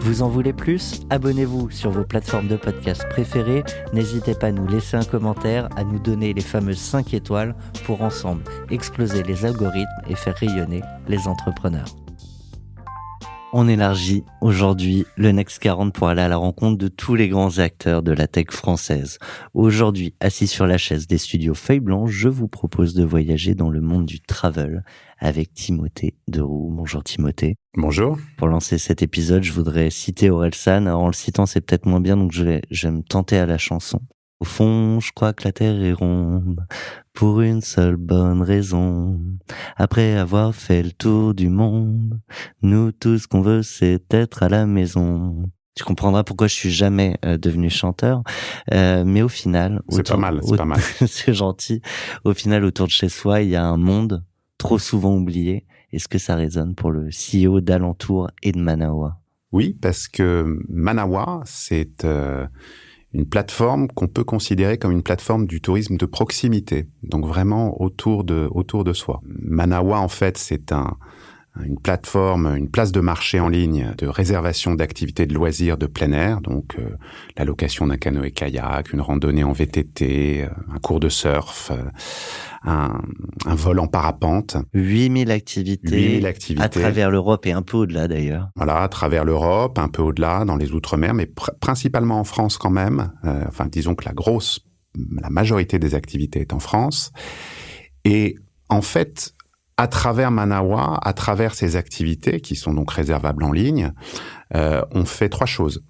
Vous en voulez plus? Abonnez-vous sur vos plateformes de podcast préférées. N'hésitez pas à nous laisser un commentaire, à nous donner les fameuses 5 étoiles pour ensemble exploser les algorithmes et faire rayonner les entrepreneurs. On élargit aujourd'hui le Next 40 pour aller à la rencontre de tous les grands acteurs de la tech française. Aujourd'hui, assis sur la chaise des studios Feuille Blanche, je vous propose de voyager dans le monde du travel avec Timothée Deroux. Bonjour Timothée. Bonjour. Pour lancer cet épisode, je voudrais citer Orelsan. Alors, en le citant, c'est peut-être moins bien, donc je vais, je vais me tenter à la chanson. Au fond, je crois que la Terre est ronde pour une seule bonne raison. Après avoir fait le tour du monde, nous tout ce qu'on veut, c'est être à la maison. Tu comprendras pourquoi je suis jamais euh, devenu chanteur, euh, mais au final, c'est pas mal, c'est pas mal. c'est gentil. Au final, autour de chez soi, il y a un monde trop souvent oublié. Est-ce que ça résonne pour le CEO d'Alentour et de Manawa? Oui, parce que Manawa, c'est euh, une plateforme qu'on peut considérer comme une plateforme du tourisme de proximité, donc vraiment autour de autour de soi. Manawa en fait, c'est un une plateforme, une place de marché en ligne de réservation d'activités de loisirs de plein air, donc euh, la location d'un canoë-kayak, une randonnée en VTT, euh, un cours de surf, euh, un, un, vol en parapente. 8000 activités, 8000 activités à travers l'Europe et un peu au-delà d'ailleurs. Voilà, à travers l'Europe, un peu au-delà, dans les Outre-mer, mais principalement en France quand même. enfin, disons que la grosse, la majorité des activités est en France. Et en fait, à travers Manawa, à travers ces activités qui sont donc réservables en ligne, euh, on fait trois choses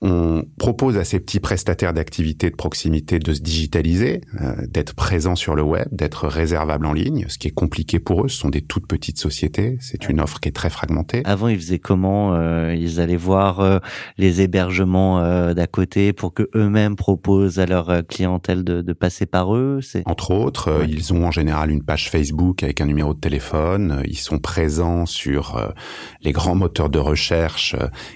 on propose à ces petits prestataires d'activités de proximité de se digitaliser, euh, d'être présents sur le web, d'être réservables en ligne, ce qui est compliqué pour eux. Ce sont des toutes petites sociétés. C'est une offre qui est très fragmentée. Avant, ils faisaient comment euh, Ils allaient voir euh, les hébergements d'à côté pour que eux-mêmes proposent à leur clientèle de, de passer par eux? Entre autres, ils ont en général une page Facebook avec un numéro de téléphone. Ils sont présents sur les grands moteurs de recherche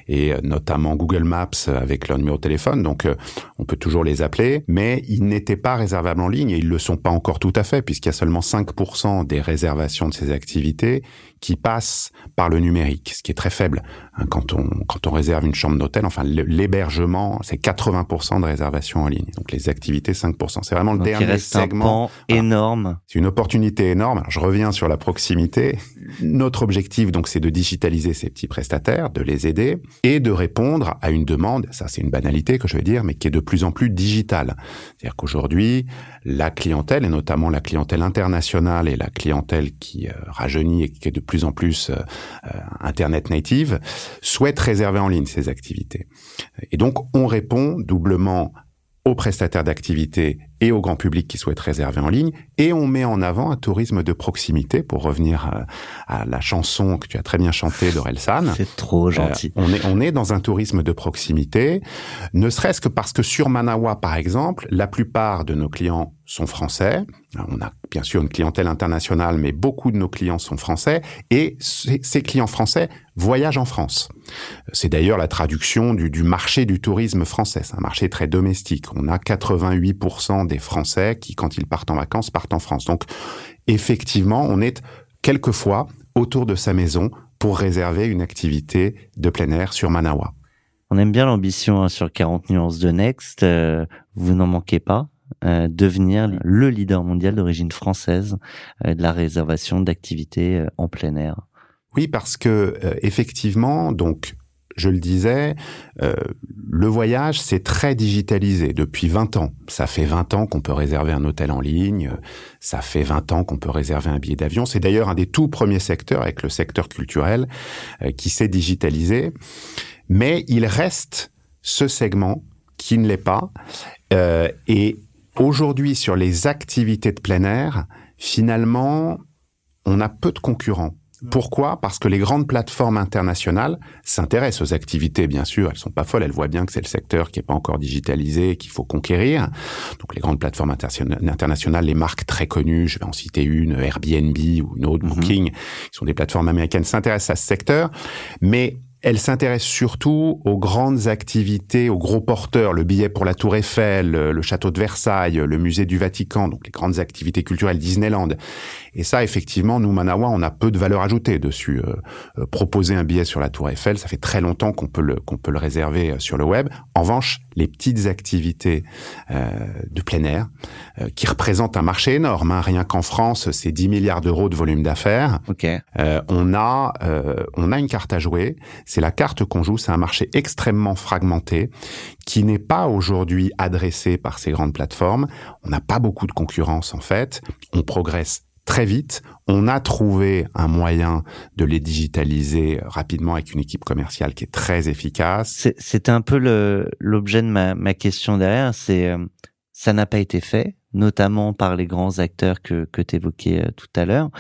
et notamment Google Maps avec leur numéro de téléphone, donc euh, on peut toujours les appeler, mais ils n'étaient pas réservables en ligne et ils le sont pas encore tout à fait puisqu'il y a seulement 5% des réservations de ces activités qui passent par le numérique, ce qui est très faible. Hein, quand on quand on réserve une chambre d'hôtel, enfin l'hébergement, c'est 80% de réservations en ligne. Donc les activités 5%. C'est vraiment le dernier reste segment un énorme. C'est une opportunité énorme. Alors, je reviens sur la proximité. Notre objectif donc c'est de digitaliser ces petits prestataires, de les aider et de répondre à une demande, ça c'est une banalité que je vais dire mais qui est de plus en plus digitale. C'est-à-dire qu'aujourd'hui, la clientèle et notamment la clientèle internationale et la clientèle qui euh, rajeunit et qui est de plus en plus euh, euh, internet native souhaitent réserver en ligne ces activités. Et donc on répond doublement aux prestataires d'activités et au grand public qui souhaite réserver en ligne. Et on met en avant un tourisme de proximité, pour revenir euh, à, la chanson que tu as très bien chantée d'Orelsan. C'est trop gentil. on, est, on est dans un tourisme de proximité, ne serait-ce que parce que sur Manawa, par exemple, la plupart de nos clients sont français. On a bien sûr une clientèle internationale, mais beaucoup de nos clients sont français. Et ces clients français voyagent en France. C'est d'ailleurs la traduction du, du, marché du tourisme français. C'est un marché très domestique. On a 88% des Français qui, quand ils partent en vacances, partent en France. Donc, effectivement, on est quelquefois autour de sa maison pour réserver une activité de plein air sur Manawa. On aime bien l'ambition hein, sur 40 nuances de Next. Euh, vous n'en manquez pas. Euh, devenir le leader mondial d'origine française euh, de la réservation d'activités en plein air. Oui, parce que effectivement, donc je le disais, euh, le voyage, c'est très digitalisé depuis 20 ans. Ça fait 20 ans qu'on peut réserver un hôtel en ligne, ça fait 20 ans qu'on peut réserver un billet d'avion. C'est d'ailleurs un des tout premiers secteurs, avec le secteur culturel, euh, qui s'est digitalisé. Mais il reste ce segment qui ne l'est pas. Euh, et aujourd'hui, sur les activités de plein air, finalement, on a peu de concurrents. Pourquoi? Parce que les grandes plateformes internationales s'intéressent aux activités, bien sûr. Elles sont pas folles. Elles voient bien que c'est le secteur qui est pas encore digitalisé, qu'il faut conquérir. Donc les grandes plateformes internationales, les marques très connues, je vais en citer une, Airbnb ou une autre, mhm. Booking, qui sont des plateformes américaines, s'intéressent à ce secteur. Mais elle s'intéresse surtout aux grandes activités, aux gros porteurs, le billet pour la Tour Eiffel, le château de Versailles, le musée du Vatican, donc les grandes activités culturelles Disneyland. Et ça, effectivement, nous, Manawa, on a peu de valeur ajoutée dessus. Euh, euh, proposer un billet sur la Tour Eiffel, ça fait très longtemps qu'on peut le qu'on peut le réserver euh, sur le web. En revanche, les petites activités de plein air, qui représentent un marché énorme, hein. rien qu'en France, c'est 10 milliards d'euros de volume d'affaires. Okay. on a on a une carte à jouer. C'est la carte qu'on joue. C'est un marché extrêmement fragmenté qui n'est pas aujourd'hui adressé par ces grandes plateformes. On n'a pas beaucoup de concurrence en fait. On progresse très vite. On a trouvé un moyen de les digitaliser rapidement avec une équipe commerciale qui est très efficace. C'était un peu l'objet de ma, ma, question derrière. C'est euh, ça n'a pas été fait, notamment par les grands acteurs que, que tu évoquais euh, tout à l'heure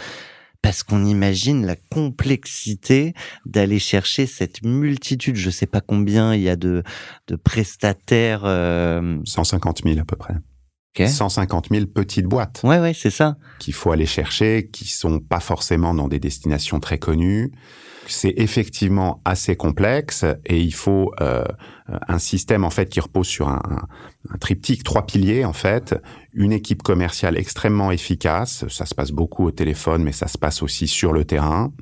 parce qu'on imagine la complexité d'aller chercher cette multitude, je sais pas combien il y a de, de prestataires. Euh... 150 000 à peu près. 150 000 petites boîtes. Ouais, ouais, c'est ça. Qu'il faut aller chercher, qui sont pas forcément dans des destinations très connues. C'est effectivement assez complexe et il faut euh, un système en fait qui repose sur un, un, triptyque, trois piliers en fait, une équipe commerciale extrêmement efficace, ça se passe beaucoup au téléphone mais ça se passe aussi sur le terrain,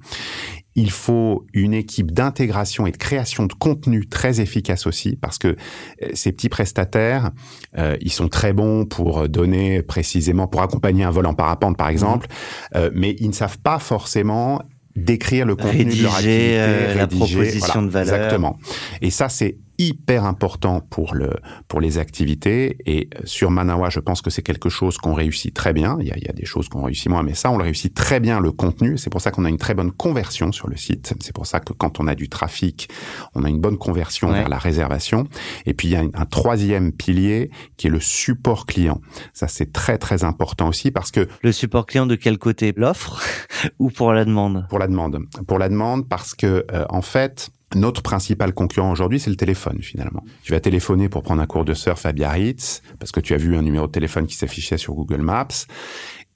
il faut une équipe d'intégration et de création de contenu très efficace aussi, parce que euh, ces petits prestataires, euh, ils sont très bons pour donner précisément, pour accompagner un vol en parapente par exemple, mmh. euh, mais ils ne savent pas forcément décrire le contenu de leur activité, la proposition de valeur. Exactement. Et ça, c'est hyper important pour le pour les activités. Et euh, sur Manawa je pense que c'est quelque chose qu'on réussit très bien. Il y a, il y a des choses qu'on réussit moins mais ça on le réussit très bien le contenu. C'est pour ça qu'on a une très bonne conversion sur le site. C'est pour ça que quand on a du trafic on a une bonne conversion vers la réservation. Et puis il y a un, troisième pilier qui est le support client. Ça c'est très très important aussi parce que le support client de quel côté? L'offre? Ou pour la demande? Pour la demande. Pour la demande parce que euh, en fait notre principal concurrent aujourd'hui, c'est le téléphone finalement. Tu vas téléphoner pour prendre un cours de surf à Biarritz parce que tu as vu un numéro de téléphone qui s'affichait sur Google Maps.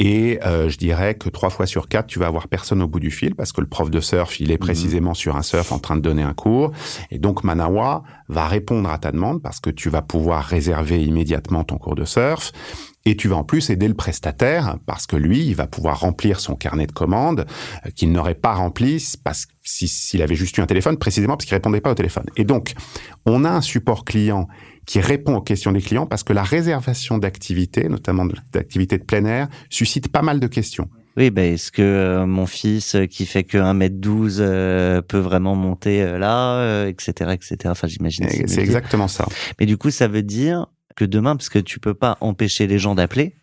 Et euh, je dirais que trois fois sur quatre, tu vas avoir personne au bout du fil parce que le prof de surf, il est mhm. précisément sur un surf en train de donner un cours. Et donc Manawa va répondre à ta demande parce que tu vas pouvoir réserver immédiatement ton cours de surf. Et tu vas en plus aider le prestataire parce que lui, il va pouvoir remplir son carnet de commandes euh, qu'il n'aurait pas rempli parce s'il avait juste eu un téléphone, précisément parce qu'il répondait pas au téléphone. Et donc, on a un support client qui répond aux questions des clients parce que la réservation d'activités, notamment d'activités de plein air, suscite pas mal de questions. Oui, ben est-ce que euh, mon fils euh, qui fait que 1m12 peut vraiment monter là, etc., etc. Enfin, j'imagine. C'est exactement ça. Mais du coup, ça veut dire que demain, parce que tu peux pas empêcher les gens d'appeler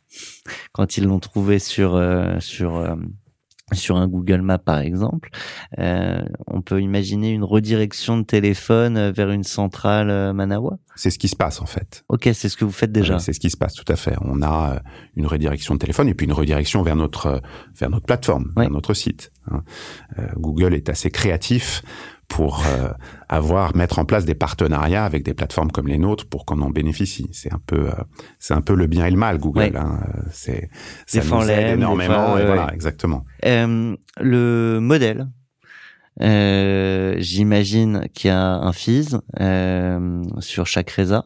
quand ils l'ont trouvé sur euh, sur euh, sur un Google Maps par exemple, euh, on peut imaginer une redirection de téléphone vers une centrale Manawa. C'est ce qui se passe en fait. Ok, c'est ce que vous faites déjà. c'est ce qui se passe tout à fait. On a une redirection de téléphone et puis une redirection vers notre vers notre plateforme, vers notre site. Hein. Google est assez créatif pour euh, avoir mettre en place des partenariats avec des plateformes comme les nôtres pour qu'on en bénéficie. C'est un peu euh, c'est un peu le bien et le mal Google. Hein. C'est ça nous aide énormément. et voilà, exactement. Euh, le modèle. Euh, J'imagine qu'il y a un fees sur chaque résa,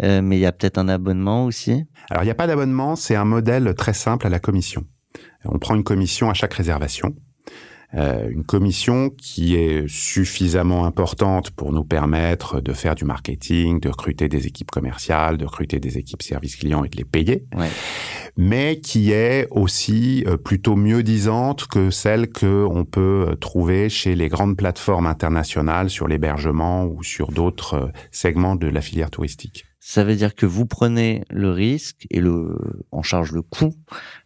mais il y a peut-être un abonnement aussi. Alors il n'y a pas d'abonnement, c'est un modèle très simple à la commission. On prend une commission à chaque réservation. Euh, une commission qui est suffisamment importante pour nous permettre de faire du marketing, de recruter des équipes commerciales, de recruter des équipes service client et de les payer, Ouais. mais qui est aussi euh, plutôt mieux disante que celle que on peut euh, trouver chez les grandes plateformes internationales sur l'hébergement ou sur d'autres segments de la filière touristique. Ça veut dire que vous prenez le risque et le en charge le coût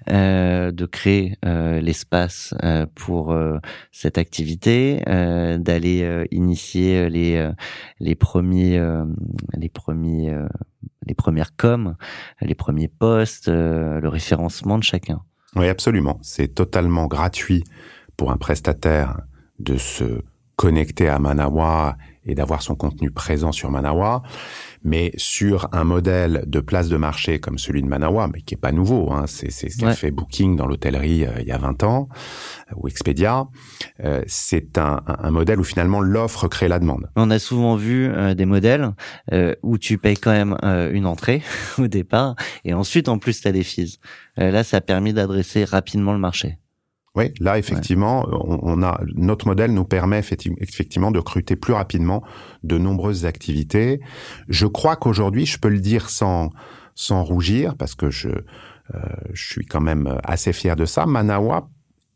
euh, de créer euh, l'espace euh, pour euh, cette activité, euh, d'aller euh, initier les les premiers les premiers les premières coms, les premiers posts, euh, le référencement de chacun. Oui, absolument. C'est totalement gratuit pour un prestataire de se connecter à Manawa et d'avoir son contenu présent sur Manawa. Mais sur un modèle de place de marché comme celui de Manawa, mais qui est pas nouveau, hein, c'est c'est ce qu'a Ouais. fait Booking dans l'hôtellerie euh, il y a 20 ans, euh, ou Expedia, euh, c'est un, un- un modèle où finalement l'offre crée la demande. On a souvent vu euh, des modèles euh, où tu payes quand même euh, une entrée au départ et ensuite en plus tu as des fees. Euh, là, ça a permis d'adresser rapidement le marché. Oui, là effectivement, on, on a notre modèle nous permet effecti- effectivement de recruter plus rapidement de nombreuses activités. Je crois qu'aujourd'hui, je peux le dire sans sans rougir parce que je euh, je suis quand même assez fier de ça. Manawa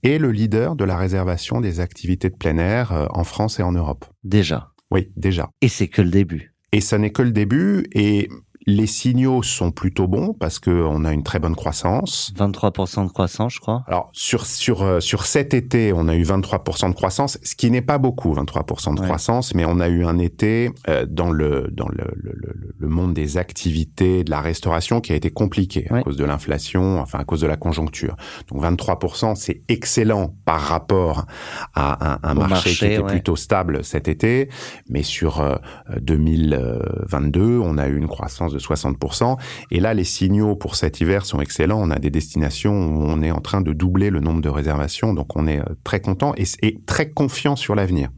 est le leader de la réservation des activités de plein air euh, en France et en Europe. Déjà. Oui, déjà. Et c'est que le début. Et ça n'est que le début et les signaux sont plutôt bons parce que on a une très bonne croissance. 23% de croissance, je crois. Alors sur sur euh, sur cet été, on a eu 23% de croissance, ce qui n'est pas beaucoup, 23% de Ouais. croissance, mais on a eu un été euh, dans le dans le, le, le- le monde des activités de la restauration qui a été compliqué à Ouais. cause de l'inflation, enfin à cause de la conjoncture. Donc 23%, c'est excellent par rapport à un, marché, marché, qui était ouais. plutôt stable cet été, mais sur euh, 2022, on a eu une croissance de 60%. Et là, les signaux pour cet hiver sont excellents. On a des destinations où on est en train de doubler le nombre de réservations, donc on est euh, très content et, et très confiant sur l'avenir.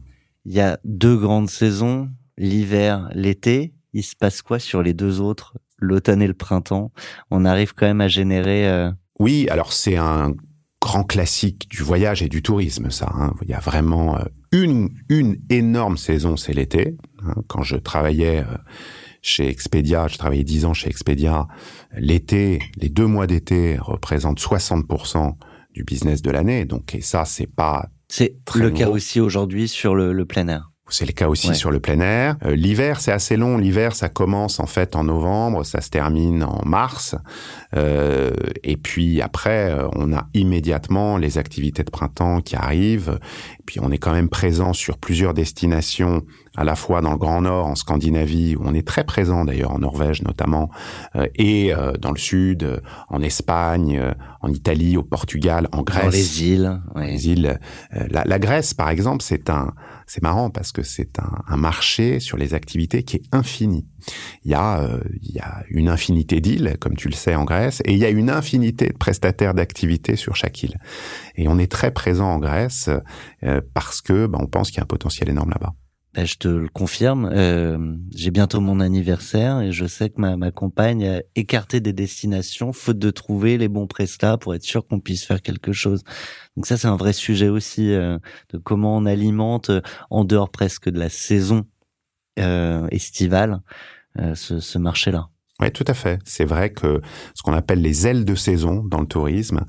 Il y a deux grandes saisons, l'hiver, l'été. Il se passe quoi sur les deux autres, l'automne et le printemps? On arrive quand même à générer. euh, Oui, alors c'est un grand classique du voyage et du tourisme, ça. hein. Il y a vraiment euh, une, une énorme saison, c'est l'été. hein. Quand je travaillais chez Expedia, je travaillais dix ans chez Expedia, l'été, les deux mois d'été représentent 60% du business de l'année. Donc, et ça, c'est pas C'est le cas aussi aujourd'hui sur le, le plein air. C'est le cas aussi Ouais. sur le plein air. Euh, L'hiver, c'est assez long. L'hiver, ça commence en fait en novembre, ça se termine en mars. Euh, et puis après, euh, on a immédiatement les activités de printemps qui arrivent. Et puis on est quand même présent sur plusieurs destinations, à la fois dans le Grand Nord, en Scandinavie, où on est très présent d'ailleurs, en Norvège notamment, euh, et euh, dans le Sud, euh, en Espagne, euh, en Italie, au Portugal, en Grèce Dans les îles. ouais. les îles. Euh, La, la Grèce, par exemple, c'est un, c'est marrant parce que c'est un, un marché sur les activités qui est infini. Il y a, euh, il y a une infinité d'îles, comme tu le sais en Grèce, et il y a une infinité de prestataires d'activités sur chaque île. Et on est très présent en Grèce euh, parce que, ben, on pense qu'il y a un potentiel énorme là-bas. Ben, je te le confirme. euh, J'ai bientôt mon anniversaire et je sais que ma, compagne a écarté des destinations faute de trouver les bons prestats pour être sûr qu'on puisse faire quelque chose. Donc ça, c'est un vrai sujet aussi euh, de comment on alimente euh, en dehors presque de la saison estivale ce, marché-là. Oui, tout à fait. C'est vrai que ce qu'on appelle les ailes de saison dans le tourisme,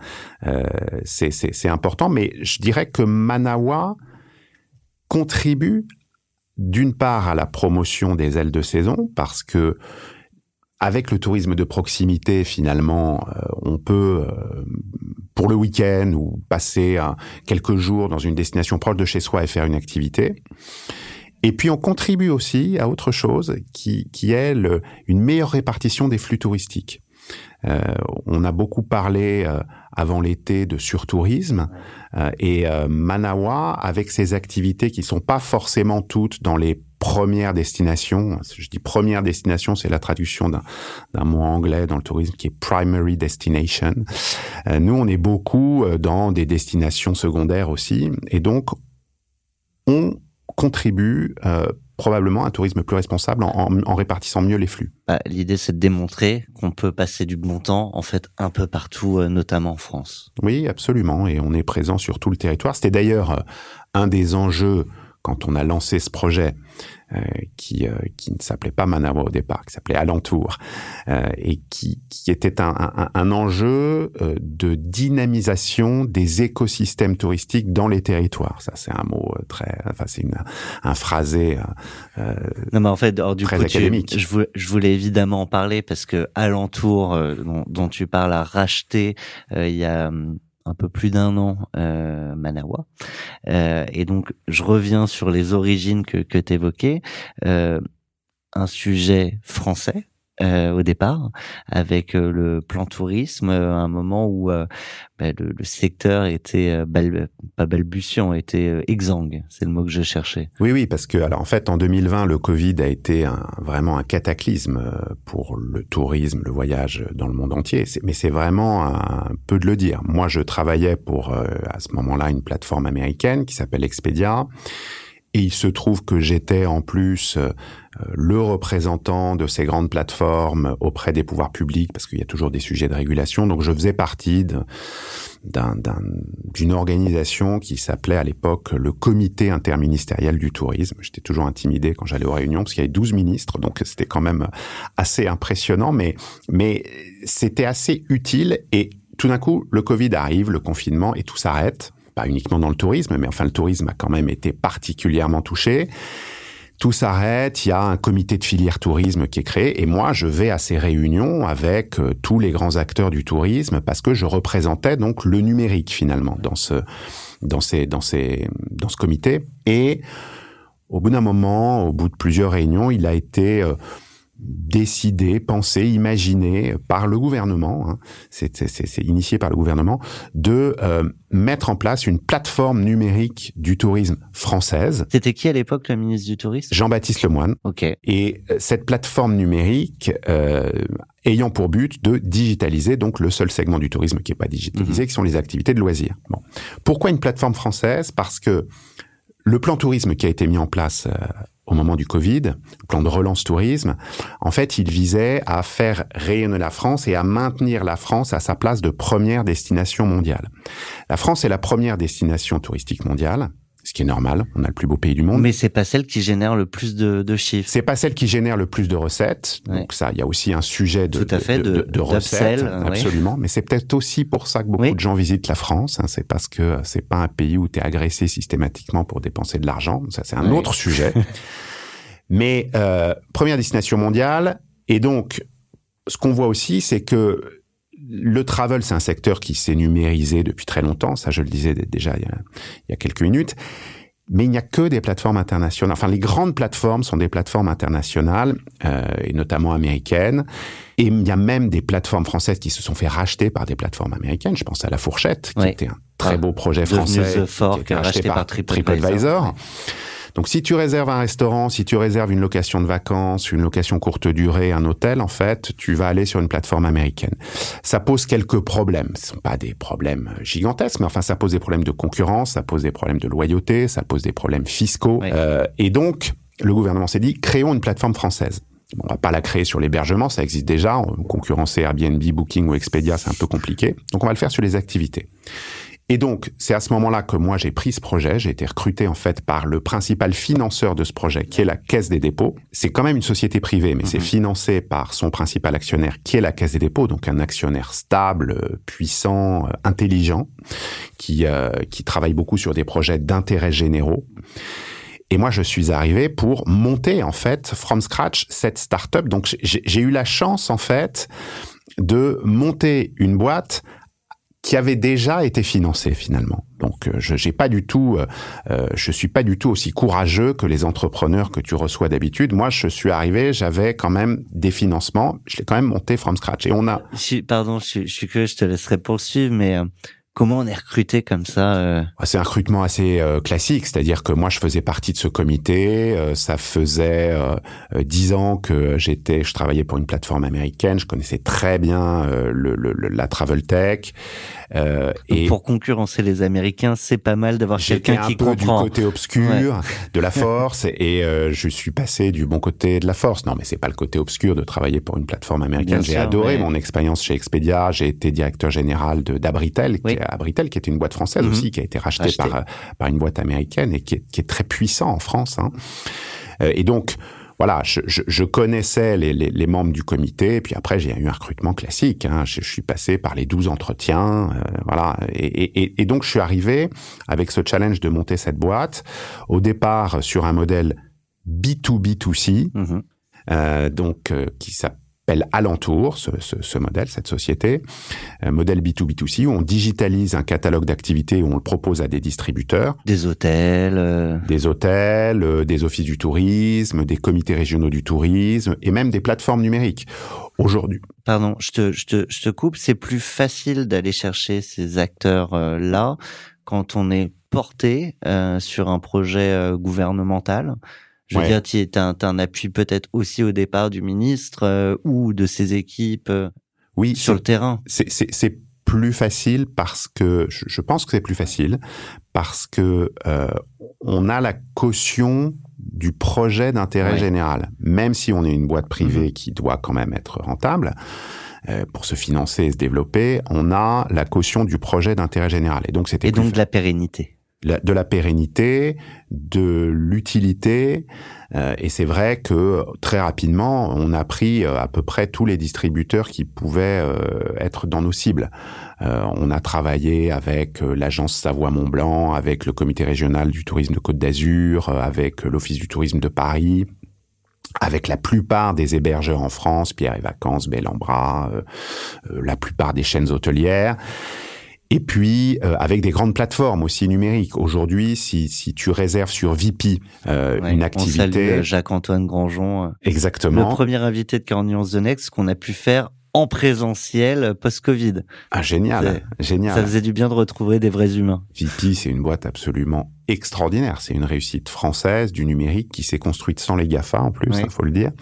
c'est important, mais je dirais que Manawa contribue d'une part à la promotion des ailes de saison, parce que avec le tourisme de proximité, finalement, euh, on peut, euh, pour le week-end ou passer un- quelques jours dans une destination proche de chez soi et faire une activité. Et puis on contribue aussi à autre chose qui, qui est le, une meilleure répartition des flux touristiques. Euh, on a beaucoup parlé euh, avant l'été de surtourisme euh, et euh, Manawa, avec ses activités qui sont pas forcément toutes dans les premières destinations, je dis première destination, c'est la traduction d'un mot anglais dans le tourisme qui est primary destination. Euh, nous, on est beaucoup euh, dans des destinations secondaires aussi, et donc on contribue euh, probablement un tourisme plus responsable en, en- en répartissant mieux les flux. Bah, L'idée, c'est de démontrer qu'on peut passer du bon temps, en fait, un peu partout, euh, notamment en France. Oui, absolument. Et on est présent sur tout le territoire. C'était d'ailleurs euh, un des enjeux quand on a lancé ce projet qui, euh, qui ne s'appelait pas Manawa au départ, qui s'appelait Alentour, euh, et qui, qui était un, un, un enjeu euh, de dynamisation des écosystèmes touristiques dans les territoires. Ça, c'est un mot euh, très, enfin, c'est une, un phrasé. euh, Non, mais en fait, alors, du Très coup, tu- académique. je, voulais, je voulais évidemment en parler parce que Alentour, euh, dont, dont tu parles, a racheté euh, il y a hum, un peu plus d'un an euh, Manawa. Euh, et donc, je reviens sur les origines que, que tu évoquais. Euh, un sujet français. Euh, au départ, avec euh, le plan tourisme, euh, un moment où euh, bah, le, le secteur était euh, bal- pas balbutiant, était euh, exsangue, c'est le mot que je cherchais. Oui, oui, parce que alors en fait en 2020 le Covid a été un, vraiment un cataclysme pour le tourisme, le voyage dans le monde entier. Mais c'est vraiment un peu de le dire. Moi, je travaillais pour à ce moment-là une plateforme américaine qui s'appelle Expedia. Et il se trouve que j'étais en plus euh, le représentant de ces grandes plateformes auprès des pouvoirs publics, parce qu'il y a toujours des sujets de régulation. Donc je faisais partie d'une organisation qui s'appelait à l'époque le Comité interministériel du tourisme. J'étais toujours intimidé quand j'allais aux réunions, parce qu'il y avait 12 ministres, donc c'était quand même assez impressionnant, mais, mais c'était assez utile. Et tout d'un coup, le Covid arrive, le confinement, et tout s'arrête pas uniquement dans le tourisme, mais enfin le tourisme a quand même été particulièrement touché. Tout s'arrête, il y a un comité de filière tourisme qui est créé, et moi je vais à ces réunions avec euh, tous les grands acteurs du tourisme parce que je représentais donc le numérique finalement dans ce dans ces dans ces dans ce comité. Et au bout d'un moment, au bout de plusieurs réunions, il a été euh, décidé, pensé, imaginé par le gouvernement, hein, c'est initié par le gouvernement, de euh, mettre en place une plateforme numérique du tourisme française. C'était qui à l'époque le ministre du Tourisme? Jean-Baptiste Lemoine. Ok. Et euh, cette plateforme numérique euh, ayant pour but de digitaliser donc le seul segment du tourisme qui n'est pas digitalisé, qui sont les activités de loisirs. Bon. Pourquoi une plateforme française? Parce que le plan tourisme qui a été mis en place euh, au moment du Covid, plan de relance tourisme, en fait, il visait à faire rayonner la France et à maintenir la France à sa place de première destination mondiale. La France est la première destination touristique mondiale, ce qui est normal. On a le plus beau pays du monde. Mais c'est pas celle qui génère le plus de, de chiffres. C'est pas celle qui génère le plus de recettes. Ouais. Donc ça, il y a aussi un sujet de, Tout à fait, de, de- recettes, ouais. absolument. Mais c'est peut-être aussi pour ça que beaucoup Oui. de gens visitent la France. hein. C'est parce que c'est pas un pays où tu es agressé systématiquement pour dépenser de l'argent. Ça, c'est un autre sujet. Mais euh, première destination mondiale. Et donc, ce qu'on voit aussi, c'est que le travel, c'est un secteur qui s'est numérisé depuis très longtemps. Ça, je le disais déjà il y a, il y a quelques minutes. Mais il n'y a que des plateformes internationales. Enfin, les grandes plateformes sont des plateformes internationales, euh, et notamment américaines. Et il y a même des plateformes françaises qui se sont fait racheter par des plateformes américaines. Je pense à La Fourchette, qui Ouais. était un très beau projet français. The Fork, qui a été racheté par TripAdvisor. Donc, si tu réserves un restaurant, si tu réserves une location de vacances, une location courte durée, un hôtel, en fait, tu vas aller sur une plateforme américaine. Ça pose quelques problèmes. Ce sont pas des problèmes gigantesques, mais enfin, ça pose des problèmes de concurrence, ça pose des problèmes de loyauté, ça pose des problèmes fiscaux. Euh, et donc, le gouvernement s'est dit, créons une plateforme française. Bon, on va pas la créer sur l'hébergement, ça existe déjà. On- Concurrencer Airbnb, Booking ou Expedia, c'est un peu compliqué. Donc, on va le faire sur les activités. Et donc, c'est à ce moment-là que moi, j'ai pris ce projet. J'ai été recruté, en fait, par le principal financeur de ce projet, qui est la Caisse des dépôts. C'est quand même une société privée, mais c'est financé par son principal actionnaire, qui est la Caisse des dépôts, donc un actionnaire stable, puissant, euh, intelligent, qui, euh, qui travaille beaucoup sur des projets d'intérêt généraux. Et moi, je suis arrivé pour monter, en fait, from scratch, cette start-up. Donc, j'ai eu la chance, en fait, de monter une boîte qui avait déjà été financée finalement. Donc euh, je j'ai pas du tout, euh, euh, je suis pas du tout aussi courageux que les entrepreneurs que tu reçois d'habitude. Moi, je suis arrivé, j'avais quand même des financements, je l'ai quand même monté from scratch. Et on a, Je pardon, je, suis- que je te laisserai poursuivre, mais euh, Comment on est recruté comme ça euh? C'est un recrutement assez euh, classique, c'est-à-dire que moi je faisais partie de ce comité. Euh, ça faisait dix ans que j'étais, je travaillais pour une plateforme américaine. Je connaissais très bien la travel tech. Et pour concurrencer les Américains, c'est pas mal d'avoir quelqu'un qui peu comprend. du côté obscur de la force, et je suis passé du bon côté de la force. Non, mais c'est pas le côté obscur de travailler pour une plateforme américaine. J'ai adoré mon expérience chez Expedia. J'ai été directeur général de d'Abritel, oui à Britel, qui était une boîte française mhm. aussi, qui a été rachetée par, par une boîte américaine et qui est, qui est très puissant en France. Hein. Euh, et donc, voilà, je, je, je connaissais les, les, les, membres du comité, et puis après j'ai eu un recrutement classique. Hein. Je, je, suis passé par les 12 entretiens, euh, voilà, et, et, et, donc je suis arrivé avec ce challenge de monter cette boîte. Au départ sur un modèle B2B2C, mhm. euh, donc euh, qui s'appelle s'appelle Alentour, ce, ce, ce, modèle, cette société, un modèle B2B2C, où on digitalise un catalogue d'activités, où on le propose à des distributeurs. Des hôtels. Euh... Des hôtels, euh, des offices du tourisme, des comités régionaux du tourisme, et même des plateformes numériques. Aujourd'hui. Pardon, je te, je te, je te coupe, c'est plus facile d'aller chercher ces acteurs-là euh, quand on est porté euh, sur un projet euh, gouvernemental je veux dire, tu as, un appui peut-être aussi au départ du ministre euh, ou de ses équipes euh, oui, sur le terrain. C'est plus facile parce que je, pense que c'est plus facile parce que euh, on a la caution du projet d'intérêt général, même si on est une boîte privée mhm. qui doit quand même être rentable. Euh, pour se financer et se développer, on a la caution du projet d'intérêt général. Et donc c'était et donc de la pérennité de la pérennité, de l'utilité. Euh, et c'est vrai que très rapidement, on a pris euh, à peu près tous les distributeurs qui pouvaient euh, être dans nos cibles. on a travaillé avec l'agence Savoie-Mont-Blanc, avec le comité régional du tourisme de Côte d'Azur, avec l'office du tourisme de Paris avec la plupart des hébergeurs en France, Pierre et Vacances, Bel Bras, la plupart des chaînes hôtelières. Et puis euh, avec des grandes plateformes aussi numériques. Aujourd'hui, si, si tu réserves sur VP euh, une activité, euh, Jacques-Antoine Grangeon, exactement, le premier invité de 40 Nuances de Next qu'on a pu faire en présentiel post-Covid. Ah génial, génial. Ça faisait du bien de retrouver des vrais humains. VP, c'est une boîte absolument extraordinaire. C'est une réussite française du numérique qui s'est construite sans les Gafa en plus, il hein, faut le dire.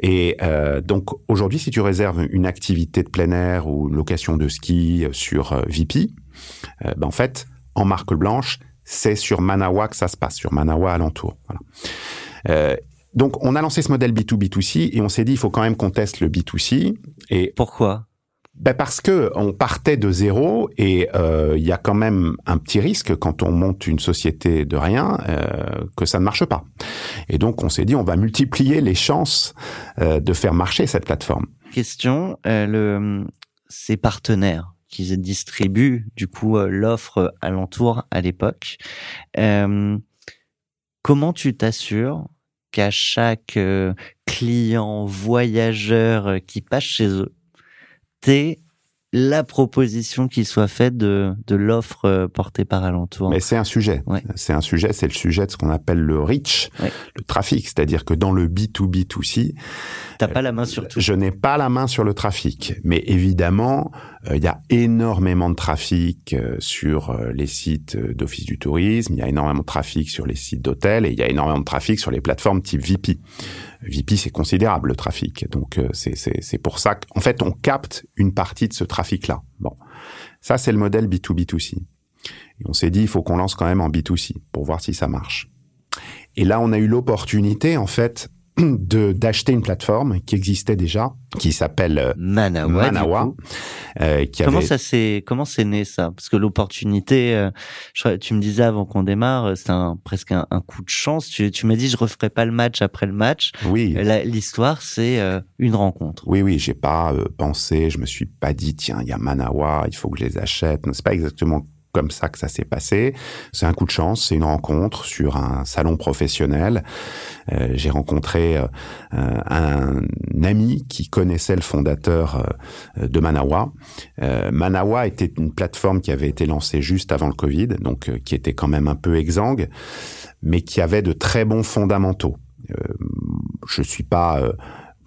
Et euh, donc aujourd'hui, si tu réserves une activité de plein air ou une location de ski sur euh, VP, euh, ben en fait, en marque blanche, c'est sur Manawa que ça se passe, sur Manawa alentour. Voilà. Euh, donc, on a lancé ce modèle B2B2C et on s'est dit, il faut quand même qu'on teste le B2C. Et pourquoi? Ben parce que on partait de zéro et euh, il y a quand même un petit risque quand on monte une société de rien euh, que ça ne marche pas. Et donc on s'est dit on va multiplier les chances euh, de faire marcher cette plateforme. Question le ces partenaires qui distribuent du coup l'offre alentour à l'époque. comment tu t'assures qu'à chaque euh, client voyageur euh, qui passe chez eux, t'es la proposition qui soit faite de, de l'offre euh, portée par Alentour. Mais c'est un sujet. C'est un sujet, c'est le sujet de ce qu'on appelle le reach, le trafic. C'est-à-dire que dans le B2B2C, t'as pas la main sur tout. Je n'ai pas la main sur le trafic. Mais évidemment, euh, il y a énormément de trafic euh, sur les sites d'office du tourisme, il y a énormément de trafic sur les sites d'hôtels et il y a énormément de trafic sur les plateformes type VP. VP, c'est considérable le trafic. Donc euh, c'est pour ça qu'en fait on capte une partie de ce trafic-là. Bon, ça c'est le modèle B2B2C. Et on s'est dit il faut qu'on lance quand même en B2C pour voir si ça marche. Et là on a eu l'opportunité en fait d'acheter une plateforme qui existait déjà, qui s'appelle euh, Manawa. Manawa euh, qui comment ça s'est comment c'est né ça? Parce que l'opportunité, euh, tu me disais avant qu'on démarre, c'est un, presque un, coup de chance. Tu, tu m'as dit je referai pas le match après le match. Oui. L'histoire c'est une rencontre. Oui oui, j'ai pas pensé, je me suis pas dit tiens il y a Manawa, il faut que je les achète. C'est pas exactement comme ça que ça s'est passé. C'est un coup de chance, c'est une rencontre sur un salon professionnel. Euh, j'ai rencontré euh, un ami qui connaissait le fondateur euh, de Manawa. Manawa était une plateforme qui avait été lancée juste avant le Covid, donc qui était quand même un peu exsangue, mais qui avait de très bons fondamentaux. je suis pas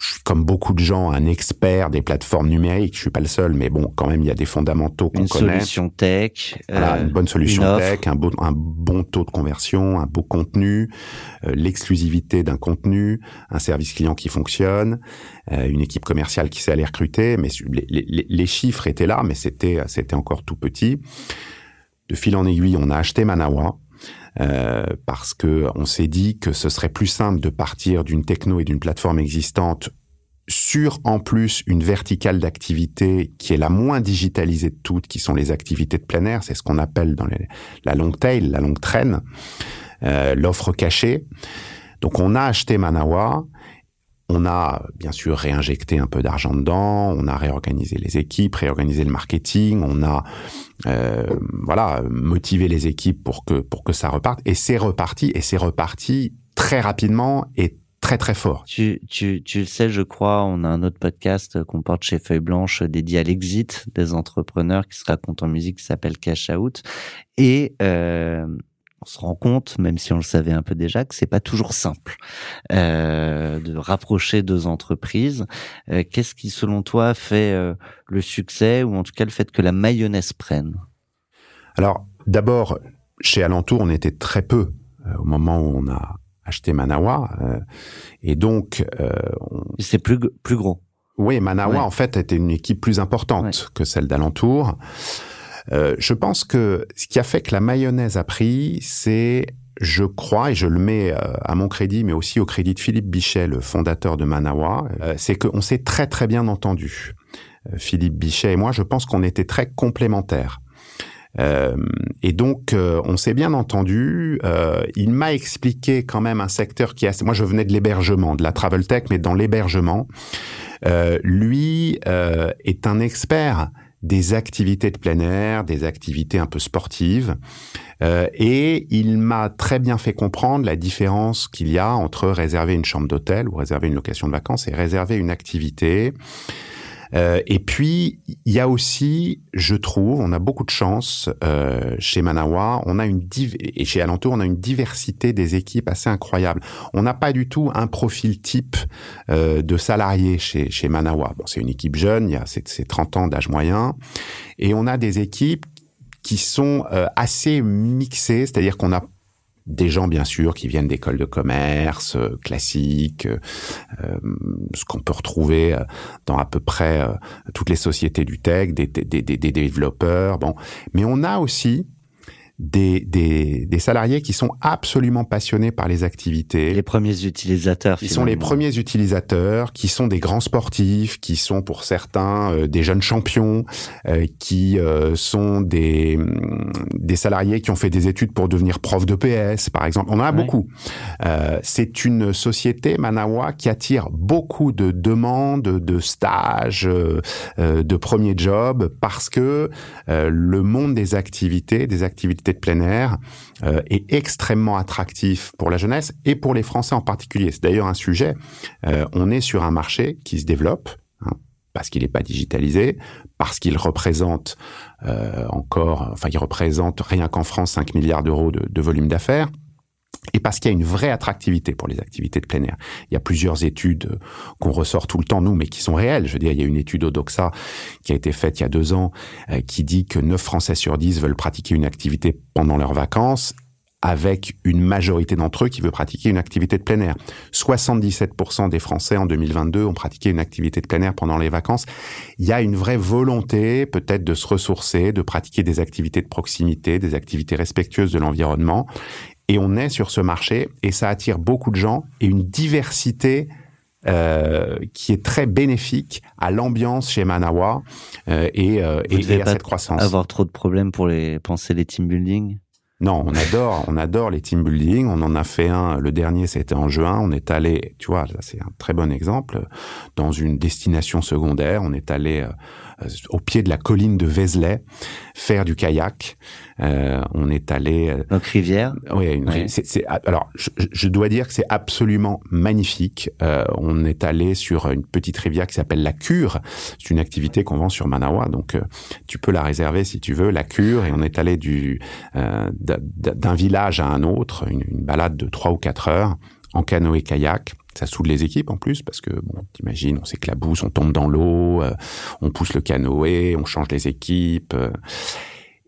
je suis comme beaucoup de gens un expert des plateformes numériques. Je suis pas le seul, mais bon, quand même, il y a des fondamentaux qu'on connaît. Une solution tech, voilà, une bonne solution tech, un bon, un bon taux de conversion, un beau contenu, l'exclusivité d'un contenu, un service client qui fonctionne, une équipe commerciale qui sait aller recruter. Mais les, les, les chiffres étaient là, mais c'était c'était encore tout petit. De fil en aiguille, on a acheté Manawa. Euh, parce que on s'est dit que ce serait plus simple de partir d'une techno et d'une plateforme existante sur en plus une verticale d'activité qui est la moins digitalisée de toutes, qui sont les activités de plein air. C'est ce qu'on appelle dans les, la long tail, la longue traîne, euh, l'offre cachée. Donc on a acheté Manawa on a bien sûr réinjecté un peu d'argent dedans, on a réorganisé les équipes, réorganisé le marketing, on a euh, voilà motivé les équipes pour que pour que ça reparte et c'est reparti et c'est reparti très rapidement et très très fort. Tu, tu, tu le sais, je crois, on a un autre podcast qu'on porte chez Feuille Blanche dédié à l'exit des entrepreneurs qui se raconte en musique qui s'appelle Cash Out et euh, on se rend compte, même si on le savait un peu déjà, que c'est pas toujours simple euh, de rapprocher deux entreprises. Euh, qu'est-ce qui, selon toi, fait euh, le succès ou en tout cas le fait que la mayonnaise prenne? Alors, d'abord, chez Alentour, on était très peu au moment où on a acheté Manawa, et donc on... c'est plus plus gros. Oui, Manawa en fait était une équipe plus importante que celle d'Alentour. Euh, je pense que ce qui a fait que la mayonnaise a pris, c'est je crois, et je le mets euh, à mon crédit, mais aussi au crédit de Philippe Bichet, le fondateur de Manawa, euh, c'est qu'on s'est très très bien entendu. Philippe Bichet et moi, je pense qu'on était très complémentaires. Euh, et donc, on s'est bien entendu. Euh, il m'a expliqué quand même un secteur qui. Moi, je venais de l'hébergement, de la travel tech, mais dans l'hébergement. Euh, lui est un expert des activités de plein air, des activités un peu sportives. Euh, et il m'a très bien fait comprendre la différence qu'il y a entre réserver une chambre d'hôtel ou réserver une location de vacances et réserver une activité. Euh, et puis, il y a aussi, je trouve, on a beaucoup de chance euh, chez Manawa, on a une et chez Alentour, on a une diversité des équipes assez incroyable. On n'a pas du tout un profil type euh, de salariés chez, chez Manawa. Bon, c'est une équipe jeune, il y a c'est 30 ans d'âge moyen, et on a des équipes qui sont euh, assez mixées, c'est-à-dire qu'on a des gens bien sûr qui viennent d'écoles de commerce euh, classiques, euh, euh, ce qu'on peut retrouver dans à peu près toutes les sociétés du tech, des, des développeurs. Bon, mais on a aussi des, des, des, salariés qui sont absolument passionnés par les activités. Les premiers utilisateurs. Ils sont les premiers utilisateurs, qui sont des grands sportifs, qui sont pour certains euh, des jeunes champions, euh, qui euh, sont des, mm, des salariés qui ont fait des études pour devenir prof de PS, par exemple. On en a beaucoup. C'est une société, Manawa, qui attire beaucoup de demandes, de stages, de premiers jobs, parce que le monde des activités, des activités de plein air euh, est extrêmement attractif pour la jeunesse et pour les Français en particulier. C'est d'ailleurs un sujet. Euh, on est sur un marché qui se développe. Hein, parce qu'il n'est pas digitalisé, parce qu'il représente euh, encore, enfin il représente rien qu'en France 5 milliards d'euros de, de volume d'affaires et parce qu'il y a une vraie attractivité pour les activités de plein air. Il y a plusieurs études euh, qu'on ressort tout le temps, nous, mais qui sont réelles. Je veux dire, il y a une étude au Doxa qui a été faite il y a deux ans, euh, qui dit que 9 Français sur 10 veulent pratiquer une activité pendant leurs vacances, avec une majorité d'entre eux qui veut pratiquer une activité de plein air. 77% des Français en 2022 ont pratiqué une activité de plein air pendant les vacances. Il y a une vraie volonté peut-être de se ressourcer, de pratiquer des activités de proximité, des activités respectueuses de l'environnement. Et on est sur ce marché et ça attire beaucoup de gens et une diversité euh, qui est très bénéfique à l'ambiance chez Manawa euh, et, euh, et, à cette croissance. Avoir trop de problèmes pour les penser les team building? Non, on adore, on adore les team building. On en a fait un. Le dernier, c'était en juin. On est allé, tu vois, c'est un très bon exemple, dans une destination secondaire. On est allé euh, au pied de la colline de Vézelay faire du kayak. Euh, on est allé. Euh, Donc rivière. Oui, c'est, alors je, je, dois dire que c'est absolument magnifique. Euh, on est allé sur une petite rivière qui s'appelle la Cure. C'est une activité qu'on vend sur Manawa, donc euh, tu peux la réserver si tu veux. La Cure et on est allé du d'un village à un autre, une, une balade de trois ou quatre heures en canoë kayak Ça saoule les équipes en plus parce que bon, t'imagines, on s'éclabousse, on tombe dans l'eau, euh, on pousse le canoë, on change les équipes. euh,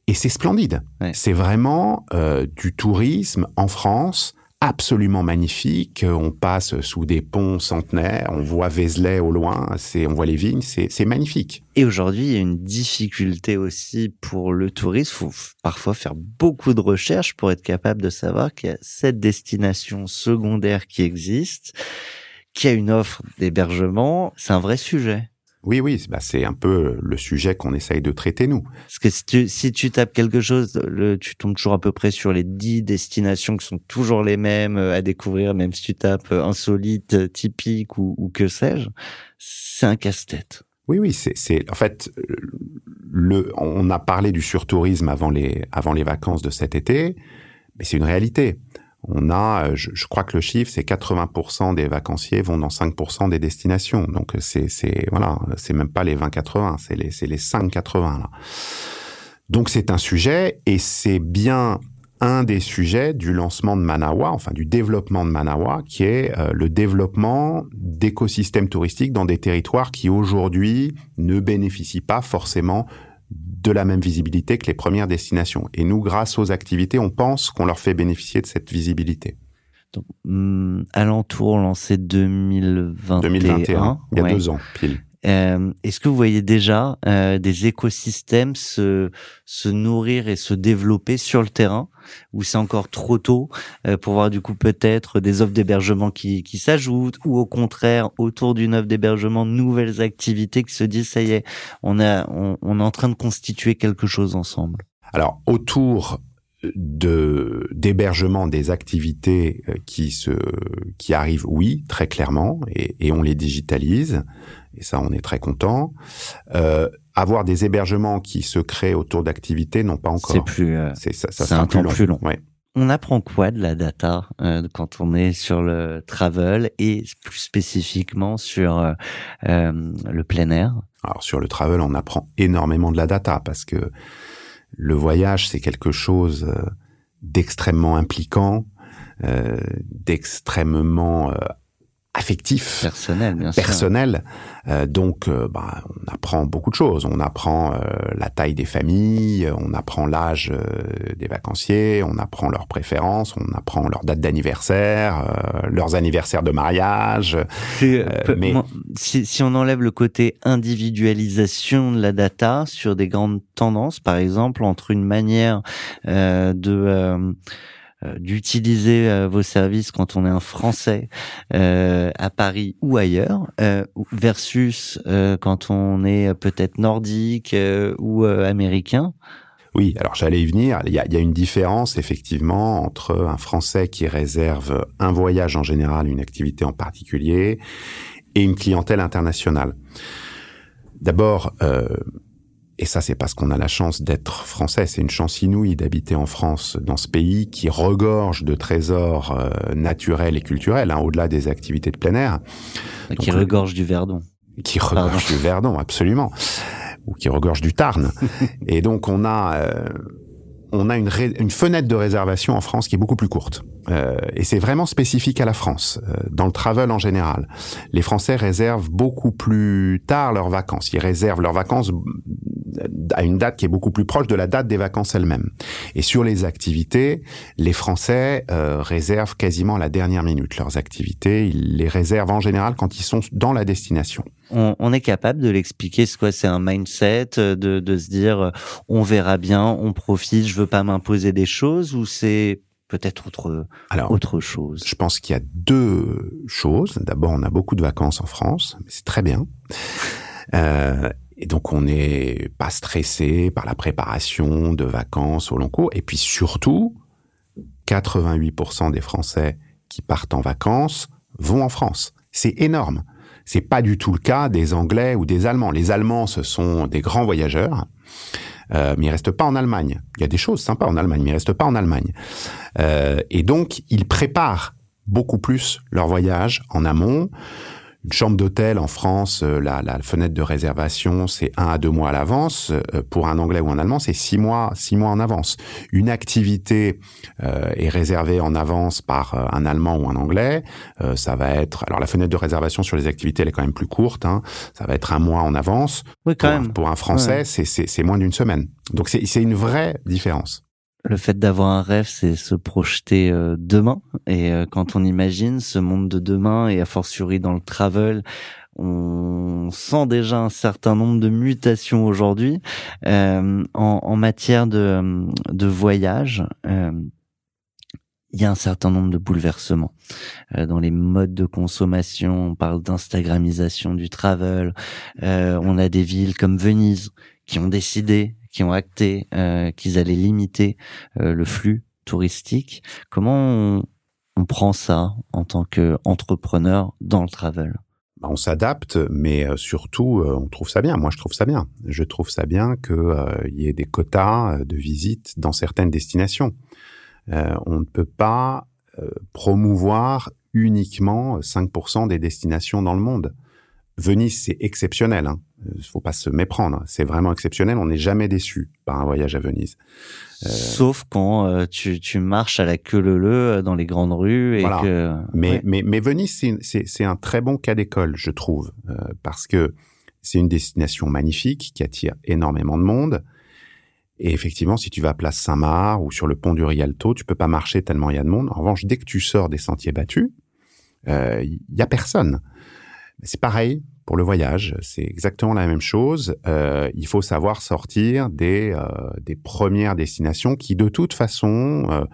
et c'est splendide. Ouais. C'est vraiment euh, du tourisme en France absolument magnifique. On passe sous des ponts centenaires, on voit Vézelay au loin, c'est, on voit les vignes, c'est, magnifique. Et aujourd'hui, il y a une difficulté aussi pour le tourisme. Il faut parfois faire beaucoup de recherches pour être capable de savoir qu'il y a cette destination secondaire qui existe, qui a une offre d'hébergement. C'est un vrai sujet. Oui, oui, c'est- bah, c'est un peu le sujet qu'on essaye de traiter nous. Parce que si tu, si tu tapes quelque chose, le, tu tombes toujours à peu près sur les dix destinations qui sont toujours les mêmes euh, à découvrir, même si tu tapes euh, insolite, euh, typique ou, ou que sais-je. C'est un casse-tête. Oui, oui, c'est, c'est en fait le. On a parlé du surtourisme avant les avant les vacances de cet été, mais c'est une réalité. On a, euh, je, crois que le chiffre, c'est 80% des vacanciers vont dans 5% des destinations. Donc c'est c'est voilà, c'est même pas les 20-80, c'est les c'est les 5-80 là. Donc c'est un sujet et c'est bien un des sujets du lancement de Manawa, enfin du développement de Manawa, qui est euh, le développement d'écosystèmes touristiques dans des territoires qui aujourd'hui ne bénéficient pas forcément de la même visibilité que les premières destinations. Et nous, grâce aux activités, on pense qu'on leur fait bénéficier de cette visibilité. Donc, hum, alentour lancé 2021. 2021, il y a ouais. deux ans, pile. Euh, Est-ce que vous voyez déjà euh, des écosystèmes se, se nourrir et se développer sur le terrain? Ou c'est encore trop tôt euh, pour voir du coup peut-être des offres d'hébergement qui, qui s'ajoutent ou au contraire autour d'une offre d'hébergement nouvelles activités qui se disent ça y est on, a, on, est en train de constituer quelque chose ensemble. Alors, autour de d'hébergement des activités euh, qui se qui arrivent oui très clairement et, et on les digitalise et ça on est très content euh, avoir des hébergements qui se créent autour d'activités non pas C'est encore plus euh, c'est ça, ça c'est un temps plus long. Ouais. On apprend quoi de la data euh, quand on est sur le travel et plus spécifiquement sur euh, euh, le plein air? Alors sur le travel, on apprend énormément de la data parce que le voyage, c'est quelque chose euh, d'extrêmement impliquant, euh, d'extrêmement euh, affectif, personnel bien sûr personnel. Euh, donc, euh, bah, on apprend beaucoup de choses. On apprend euh, la taille des familles, on apprend l'âge euh, des vacanciers, on apprend leurs préférences, on apprend leur date d'anniversaire, euh, leurs anniversaires de mariage. Mais- si, si on enlève le côté individualisation de la data sur des grandes tendances, par exemple, entre une manière euh, de d'utiliser euh, vos services quand on est un Français euh, à Paris ou ailleurs, euh, versus euh, quand on est peut-être nordique euh, ou euh, américain? Oui, alors j'allais y venir. Il y, a, il y a une différence effectivement entre un Français qui réserve un voyage en général, une activité en particulier, et une clientèle internationale. D'abord, euh, et ça c'est parce qu'on a la chance d'être français, c'est une chance inouïe d'habiter en France, dans ce pays qui regorge de trésors euh, naturels et culturels, hein, au-delà des activités de plein air, qui le- regorge du Verdon. qui regorge du Verdon, absolument, ou qui regorge du Tarn. Et donc on a euh, on a une, une fenêtre de réservation en France qui est beaucoup plus courte. Euh, et c'est vraiment spécifique à la France, euh, dans le travel en général. Les Français réservent beaucoup plus tard leurs vacances. Ils réservent leurs vacances à une date qui est beaucoup plus proche de la date des vacances elles-mêmes. Et sur les activités, les Français euh, réservent quasiment à la dernière minute leurs activités. Ils les réservent en général quand ils sont dans la destination. on, on est capable de l'expliquer. C'est quoi C'est un mindset euh, de, de se dire euh, on verra bien, on profite, je veux pas m'imposer des choses ou c'est peut-être autre Alors, autre chose? Je pense qu'il y a deux choses. D'abord, on a beaucoup de vacances en France, c'est très bien. Euh, et donc, on n'est pas stressé par la préparation de vacances au long cours. Et puis surtout, 88% des Français qui partent en vacances vont en France. C'est énorme. C'est pas du tout le cas des Anglais ou des Allemands. Les Allemands, ce sont des grands voyageurs. Euh, mais ils restent pas en Allemagne. Il y a des choses sympas en Allemagne, mais ils restent pas en Allemagne. Euh, et donc, ils préparent beaucoup plus leur voyage en amont. Une chambre d'hôtel en France, euh, la, la, fenêtre de réservation, c'est un à deux mois à l'avance. Euh, pour un anglais ou un allemand, c'est six mois, six mois en avance. Une activité euh, est réservée en avance par euh, un allemand ou un anglais. ça va être, alors la fenêtre de réservation sur les activités, elle est quand même plus courte. Hein. Ça va être un mois en avance. Oui, quand pour, même. Un, pour un français, ouais. c'est moins d'une semaine. Donc c'est une vraie différence le fait d'avoir un rêve, c'est se projeter euh, demain. Et euh, quand on imagine ce monde de demain, et a fortiori dans le travel, on sent déjà un certain nombre de mutations aujourd'hui euh, en, en, matière de, de voyage. il y a un certain nombre de bouleversements dans les modes de consommation. On parle d'instagramisation du travel. on a des villes comme Venise qui ont décidé qui ont acté euh, qu'ils allaient limiter euh, le flux touristique. Comment on, prend ça en tant qu'entrepreneur dans le travel? Bah, on s'adapte, mais surtout, on trouve ça bien. Moi, je trouve ça bien. Je trouve ça bien qu'il euh, y ait des quotas de visites dans certaines destinations. Euh, on ne peut pas euh, promouvoir uniquement 5% des destinations dans le monde. Venise, c'est exceptionnel. Hein. Il faut pas se méprendre. C'est vraiment exceptionnel. On n'est jamais déçu par un voyage à Venise. Euh... Sauf quand euh, tu, tu, marches à la queue leu dans les grandes rues et voilà. que. Mais, ouais. mais, mais Venise, c'est un très bon cas d'école, je trouve, euh, parce que c'est une destination magnifique qui attire énormément de monde. Et effectivement, si tu vas à Place Saint-Marc ou sur le pont du Rialto, tu peux pas marcher tellement il y a de monde. En revanche, dès que tu sors des sentiers battus, il euh, y a personne. C'est pareil pour le voyage, c'est exactement la même chose. Euh, il faut savoir sortir des, euh, des premières destinations qui, de toute façon, euh,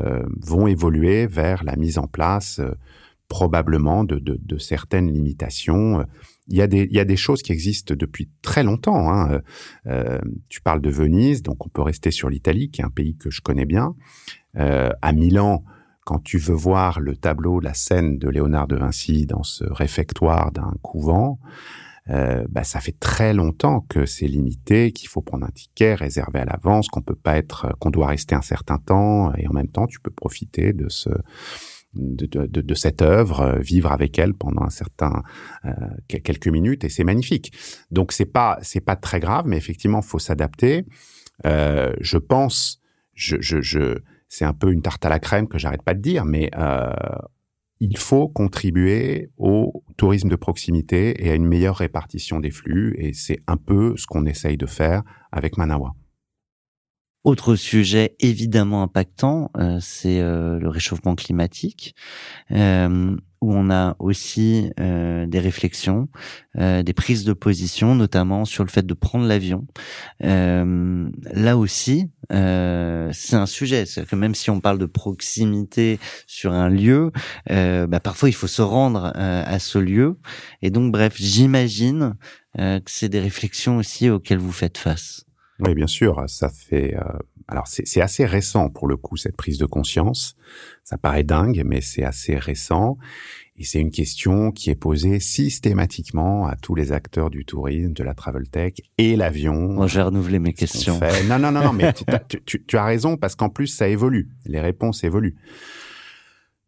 euh vont évoluer vers la mise en place euh, probablement de, de, de, certaines limitations. Il y, a des, il y a des choses qui existent depuis très longtemps. Hein. Euh, tu parles de Venise, donc on peut rester sur l'Italie, qui est un pays que je connais bien. à Milan, quand tu veux voir le tableau, la scène de Léonard de Vinci dans ce réfectoire d'un couvent, euh, bah, ça fait très longtemps que c'est limité, qu'il faut prendre un ticket réservé à l'avance, qu'on peut pas être, qu'on doit rester un certain temps, et en même temps, tu peux profiter de ce, de, de, de, cette œuvre, vivre avec elle pendant un certain euh, quelques minutes, et c'est magnifique. Donc c'est pas c'est pas très grave, mais effectivement, faut s'adapter. Euh, je pense, je, je, je c'est un peu une tarte à la crème que j'arrête pas de dire, mais euh, il faut contribuer au tourisme de proximité et à une meilleure répartition des flux, et c'est un peu ce qu'on essaye de faire avec Manawa. Autre sujet évidemment impactant, euh, c'est euh, le réchauffement climatique, euh, où on a aussi euh, des réflexions, euh, des prises de position, notamment sur le fait de prendre l'avion. Euh, là aussi, c'est un sujet. C'est-à-dire que même si on parle de proximité sur un lieu, bah, parfois il faut se rendre à ce lieu. Et donc, bref, j'imagine que c'est des réflexions aussi auxquelles vous faites face. Oui, bien sûr, ça fait. Alors, c'est assez récent pour le coup cette prise de conscience. Ça paraît dingue, mais c'est assez récent. Et c'est une question qui est posée systématiquement à tous les acteurs du tourisme, de la travel tech et l'avion. Moi, j'ai renouvelé mes questions. Fait? Non, non, non, non, mais tu, tu, tu, as raison parce qu'en plus ça évolue. Les réponses évoluent.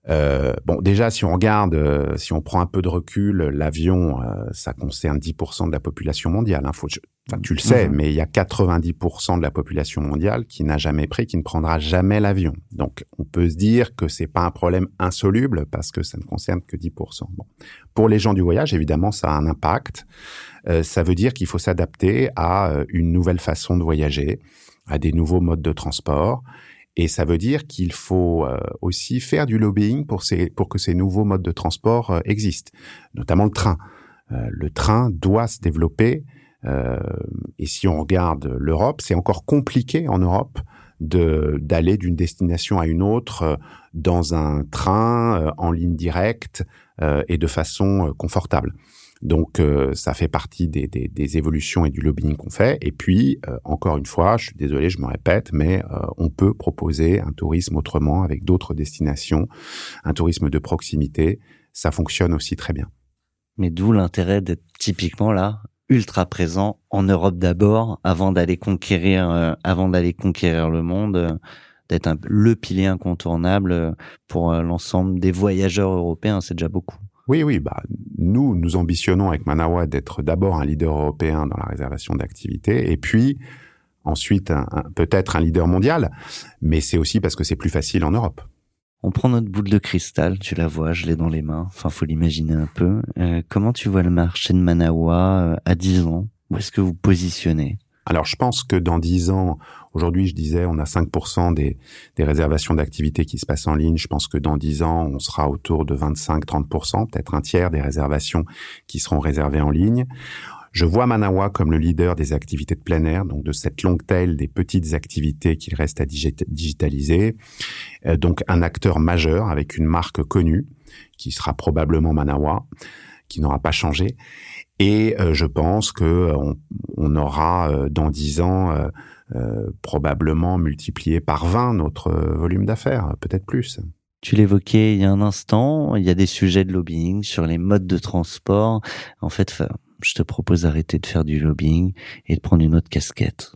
Euh, bon, déjà, si on regarde, euh, si on prend un peu de recul, l'avion, euh, ça concerne 10% de la population mondiale. Hein, faut, enfin, tu le sais, mmh. mais il y a 90% de la population mondiale qui n'a jamais pris, qui ne prendra jamais l'avion. Donc, on peut se dire que c'est pas un problème insoluble parce que ça ne concerne que 10%. Bon. Pour les gens du voyage, évidemment, ça a un impact. Euh, ça veut dire qu'il faut s'adapter à une nouvelle façon de voyager, à des nouveaux modes de transport. Et ça veut dire qu'il faut euh, aussi faire du lobbying pour, ces, pour que ces nouveaux modes de transport euh, existent, notamment le train. Euh, le train doit se développer. et si on regarde l'Europe, c'est encore compliqué en Europe de d'aller d'une destination à une autre dans un train en ligne directe et de façon confortable. Donc, euh, ça fait partie des, des, des, évolutions et du lobbying qu'on fait. Et puis, euh, encore une fois, je suis désolé, je me répète, mais euh, on peut proposer un tourisme autrement avec d'autres destinations, un tourisme de proximité. Ça fonctionne aussi très bien. Mais d'où l'intérêt d'être typiquement là, ultra présent en Europe d'abord, avant d'aller conquérir, avant d'aller conquérir le monde d'être un, le pilier incontournable pour l'ensemble des voyageurs européens, c'est déjà beaucoup. Oui, oui, bah, nous, nous ambitionnons avec Manawa d'être d'abord un leader européen dans la réservation d'activités et puis ensuite peut-être un leader mondial, mais c'est aussi parce que c'est plus facile en Europe. On prend notre boule de cristal, tu la vois, je l'ai dans les mains. Enfin, faut l'imaginer un peu. Euh, comment tu vois le marché de Manawa euh, à 10 ans? Où est-ce que vous positionnez? Alors, je pense que dans 10 ans, aujourd'hui, je disais, on a 5% des, des réservations d'activités qui se passent en ligne. Je pense que dans 10 ans, on sera autour de 25-30%, peut-être un tiers des réservations qui seront réservées en ligne. Je vois Manawa comme le leader des activités de plein air, donc de cette longue taille des petites activités qu'il reste à digitaliser. Euh, donc un acteur majeur avec une marque connue, qui sera probablement Manawa, qui n'aura pas changé. Et euh, je pense que euh, on, aura dans dix ans probablement multiplié par 20 notre volume d'affaires, peut-être plus. Tu l'évoquais il y a un instant, il y a des sujets de lobbying sur les modes de transport. En fait, je te propose d'arrêter de faire du lobbying et de prendre une autre casquette.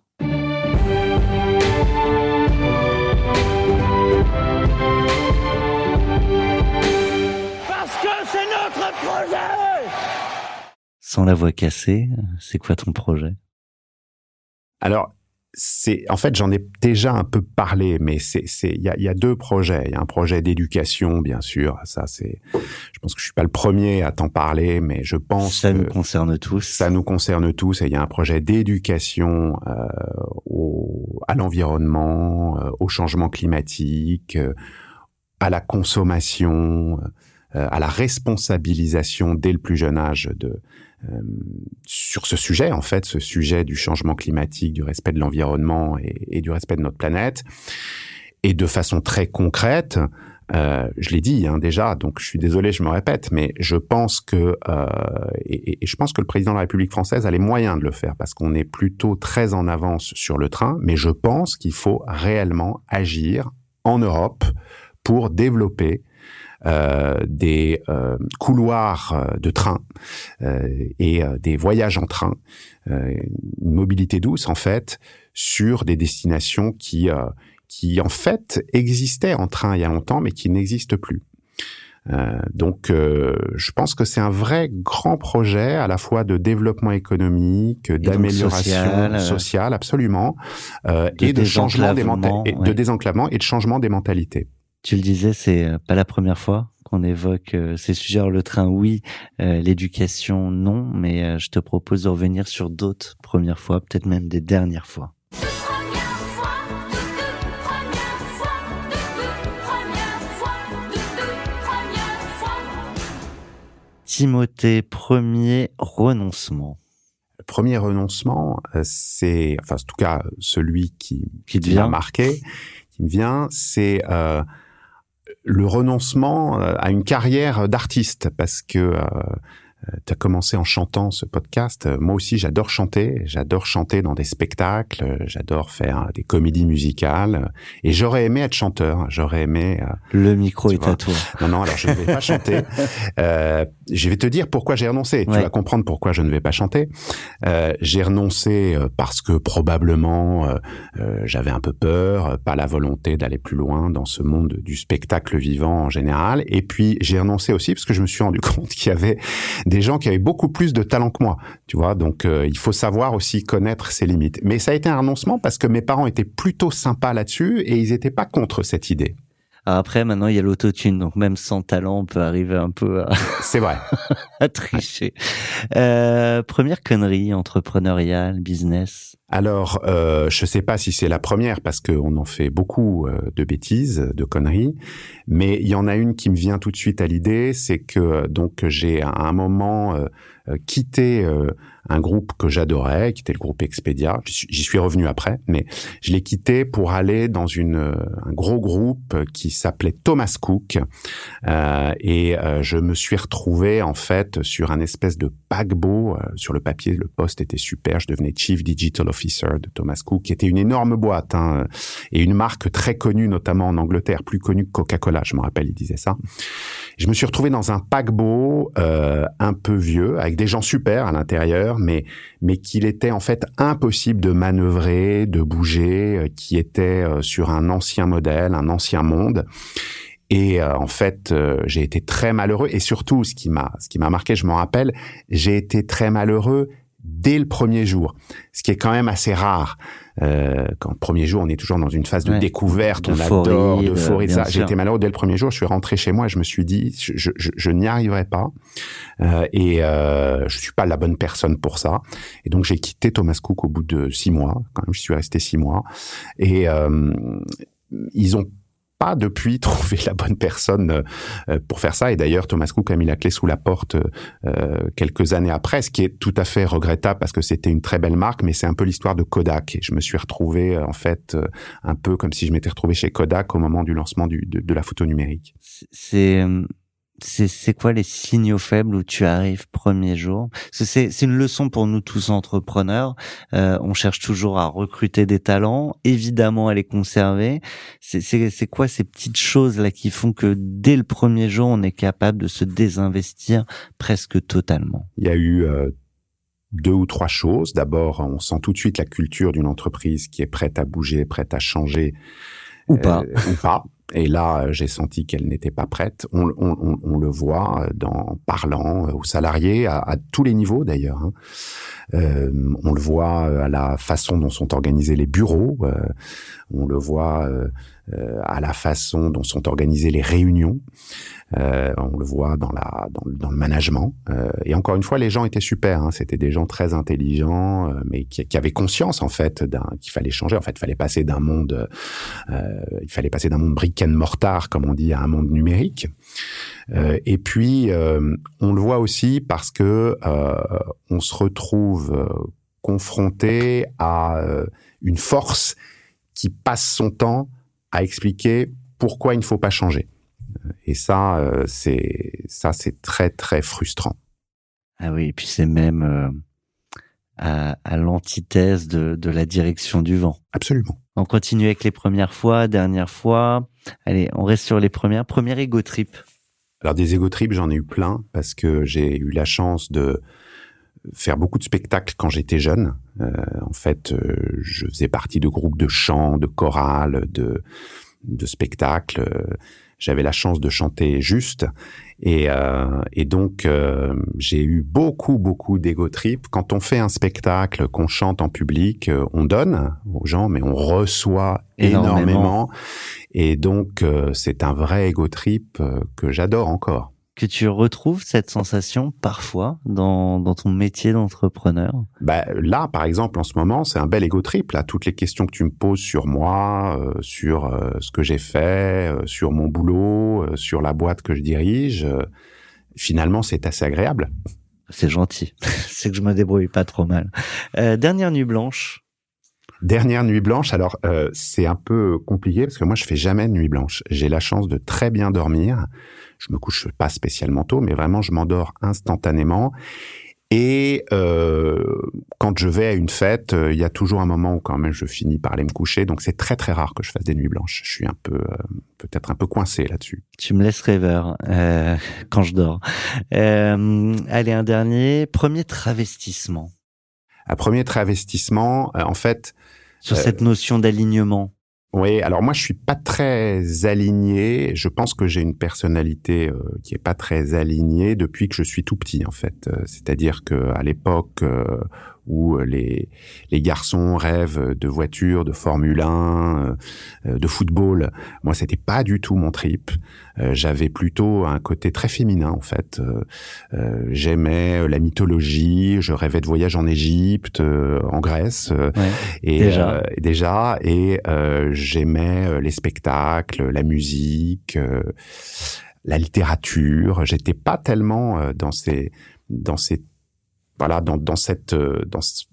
Sans la voix cassée, c'est quoi ton projet? Alors, c'est en fait j'en ai déjà un peu parlé, mais c'est c'est il y a, y a deux projets. Il y a un projet d'éducation, bien sûr. Ça c'est, je pense que je suis pas le premier à t'en parler, mais je pense ça nous concerne tous. Ça nous concerne tous. Et il y a un projet d'éducation euh, au, à l'environnement, euh, au changement climatique, euh, à la consommation, à la responsabilisation dès le plus jeune âge de euh, sur ce sujet, en fait, ce sujet du changement climatique, du respect de l'environnement et, du respect de notre planète. Et de façon très concrète, euh, je l'ai dit hein, déjà, donc je suis désolé, je me répète, mais je pense que euh, et, je pense que le président de la République française a les moyens de le faire parce qu'on est plutôt très en avance sur le train, mais je pense qu'il faut réellement agir en Europe pour développer des euh, couloirs euh, de train et des voyages en train, une mobilité douce en fait sur des destinations qui qui en fait existaient en train il y a longtemps mais qui n'existent plus. Euh, donc, euh, je pense que c'est un vrai grand projet à la fois de développement économique, d'amélioration sociale, absolument, euh, et de changement des de désenclavement et de changement des mentalités. Tu le disais, c'est euh, pas la première fois qu'on évoque euh, ces sujets. le train, oui, euh, l'éducation, non, mais je te propose de revenir sur d'autres premières fois, peut-être même des dernières fois. Timothée, premier renoncement. Le premier renoncement, c'est, enfin, en tout cas, celui qui, qui, qui m'a marqué, qui me vient, c'est euh, le renoncement euh, à une carrière d'artiste parce que euh, euh, tu as commencé en chantant ce podcast. Moi aussi, j'adore chanter. J'adore chanter dans des spectacles. J'adore faire des comédies musicales. Et j'aurais aimé être chanteur. J'aurais aimé. Le micro est à toi. Non, non. Alors je ne vais pas chanter. Euh, je vais te dire pourquoi j'ai renoncé. Tu vas comprendre pourquoi je ne vais pas chanter. Euh, j'ai renoncé euh, parce que probablement euh, euh, j'avais un peu peur, pas la volonté d'aller plus loin dans ce monde du spectacle vivant en général. Et puis j'ai renoncé aussi parce que je me suis rendu compte qu'il y avait des gens qui avaient beaucoup plus de talent que moi. Tu vois, donc il faut savoir aussi connaître ses limites. Mais ça a été un renoncement parce que mes parents étaient plutôt sympas là-dessus et ils n'étaient pas contre cette idée. Après, maintenant, il y a l'autotune, donc même sans talent, on peut arriver un peu à... C'est vrai. à tricher. Euh, première connerie entrepreneuriale, business alors, euh, je ne sais pas si c'est la première parce qu'on en fait beaucoup euh, de bêtises, de conneries, mais il y en a une qui me vient tout de suite à l'idée, c'est que donc j'ai à un moment quitté un groupe que j'adorais, qui était le groupe Expedia. J'y suis revenu après, mais je l'ai quitté pour aller dans une, un gros groupe qui s'appelait Thomas Cook. Euh, et euh, je me suis retrouvé en fait sur un espèce de paquebot. Euh, sur le papier, le poste était super. Je devenais Chief Digital Officer de Thomas Cook, qui était une énorme boîte hein, et une marque très connue, notamment en Angleterre, plus connue que Coca-Cola. Je me rappelle, il disait ça. Je me suis retrouvé dans un paquebot euh, un peu vieux, avec des gens super à l'intérieur mais mais qu'il était en fait impossible de manœuvrer, de bouger, euh, qui était euh, sur un ancien modèle, un ancien monde. Et euh, en fait, euh, j'ai été très malheureux. Et surtout, ce qui m'a, ce qui m'a marqué, je m'en rappelle, j'ai été très malheureux dès le premier jour, ce qui est quand même assez rare. Euh, quand le premier jour, on est toujours dans une phase de Ouais. découverte, on adore, euh, d'euphorie, bien ça. sûr. J'ai été malheureux dès le premier jour. Je suis rentré chez moi, et je me suis dit, je, je, je- je n'y arriverai pas, euh, et euh, je suis pas la bonne personne pour ça. Et donc j'ai quitté Thomas Cook au bout de six mois. Quand même, je suis resté six mois, et euh, ils ont depuis trouvé la bonne personne euh, pour faire ça. Et d'ailleurs, Thomas Cook a mis la clé sous la porte euh, quelques années après, ce qui est tout à fait regrettable parce que c'était une très belle marque, mais c'est un peu l'histoire de Kodak. Et je me suis retrouvé euh, en fait euh, un peu comme si je m'étais retrouvé chez Kodak au moment du lancement de, de la photo numérique. C'est euh, c'est c'est quoi les signaux faibles où tu arrives premier jour? C'est c'est une leçon pour nous tous entrepreneurs. Euh, on cherche toujours à recruter des talents, évidemment à les conserver. C'est c'est c'est quoi ces petites choses là qui font que dès le premier jour on est capable de se désinvestir presque totalement? Il y a eu euh, deux ou trois choses. D'abord, on sent tout de suite la culture d'une entreprise qui est prête à bouger, prête à changer ou pas euh, ou pas. Et là, euh, j'ai senti qu'elle n'était pas prête. On, le voit euh, dans parlant euh, aux salariés à, tous les niveaux d'ailleurs. hein. On le voit à la façon dont sont organisés les bureaux. on le voit à la façon dont sont organisées les réunions. Euh, on le voit dans la dans, le- dans le management. Euh, et encore une fois, les gens étaient super. Hein. C'était des gens très intelligents, euh, mais qui, qui avaient conscience en fait qu'il fallait changer. En fait, il fallait passer d'un monde, euh, il fallait passer d'un monde brick and mortar, comme on dit, à un monde numérique. Euh, et puis, euh, on le voit aussi parce que euh, on se retrouve euh, confronté à euh, une force qui passe son temps à expliquer pourquoi il ne faut pas changer. Et ça, euh, c'est ça, c'est très très frustrant. Ah oui, et puis c'est même euh, à, à l'antithèse de, de la direction du vent. Absolument. On continue avec les premières fois, dernière fois. Allez, on reste sur les premières. Première ego trip. Alors des ego trips, j'en ai eu plein parce que j'ai eu la chance de faire beaucoup de spectacles quand j'étais jeune. Euh, en fait, euh, je faisais partie de groupes de chant, de chorales, de, de spectacles. J'avais la chance de chanter juste. Et, euh, et donc, euh, j'ai eu beaucoup, beaucoup d'ego trip. Quand on fait un spectacle, qu'on chante en public, euh, on donne aux gens, mais on reçoit Énormément. énormément. Et donc, euh, c'est un vrai ego trip que j'adore encore. Que tu retrouves cette sensation parfois dans, dans ton métier d'entrepreneur? Bah, là, par exemple, en ce moment, c'est un bel ego trip. Là, toutes les questions que tu me poses sur moi, euh, sur euh, ce que j'ai fait, euh, sur mon boulot, euh, sur la boîte que je dirige, euh, finalement, c'est assez agréable. C'est gentil. c'est que je me débrouille pas trop mal. Euh, dernière nuit blanche. Dernière nuit blanche, alors euh, c'est un peu compliqué parce que moi, je fais jamais de nuit blanche. J'ai la chance de très bien dormir. Je me couche pas spécialement tôt, mais vraiment, je m'endors instantanément. Et euh, quand je vais à une fête, euh, il y a toujours un moment où quand même je finis par aller me coucher. Donc c'est très très rare que je fasse des nuits blanches. Je suis un peu euh, peut-être un peu coincé là-dessus. Tu me laisses rêveur euh, quand je dors. Euh, allez, un dernier. Premier travestissement. Un premier travestissement, euh, en fait, Sur cette notion d'alignement. Oui, alors moi je suis pas très aligné. Je pense que j'ai une personnalité euh, qui est pas très alignée depuis que je suis tout petit en fait. Euh, C'est-à-dire que à l'époque euh, où les les garçons rêvent de voitures, de Formule 1, euh, de football, moi c'était pas du tout mon trip. Euh, J'avais plutôt un côté très féminin en fait. Euh, euh, J'aimais la mythologie. Je rêvais de voyages en Égypte, euh, en Grèce. euh, Ouais. et Déjà. euh, déjà et euh, j'aimais euh, les spectacles, la musique, euh, la littérature. J'étais pas tellement euh, dans ces dans ces voilà dans dans cette euh, dans ce-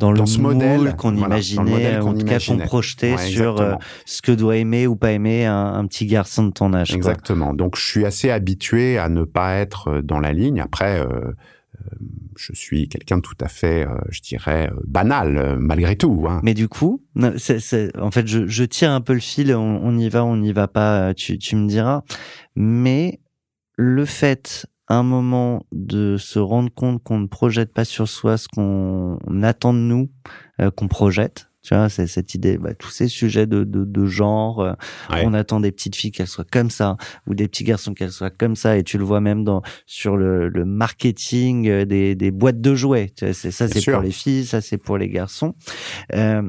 Dans, dans le ce modèle, qu'on voilà, dans le imaginait, qu'on en tout cas qu'on imaginait. projetait Ouais, sur euh, ce que doit aimer ou pas aimer un, un petit garçon de ton âge. quoi. exactement. Donc je suis assez habitué à ne pas être euh, dans la ligne. Après. Euh, je suis quelqu'un de tout à fait, je dirais, banal, malgré tout. Hein. Mais du coup, c'est- c'est- en fait, je, je tire un peu le fil. On, on y va, on n'y va pas. Tu, tu me diras. Mais le fait, un moment, de se rendre compte qu'on ne projette pas sur soi ce qu'on attend de nous, euh, qu'on projette, Tu vois, c'est cette idée, bah, tous ces sujets de, de, de genre, euh, Ouais. on attend des petites filles qu'elles soient comme ça, ou des petits garçons qu'elles soient comme ça, et tu le vois même dans sur le, le marketing euh, des, des boîtes de jouets. Tu vois, c'est ça, c'est pour les filles, ça c'est pour les garçons. Euh,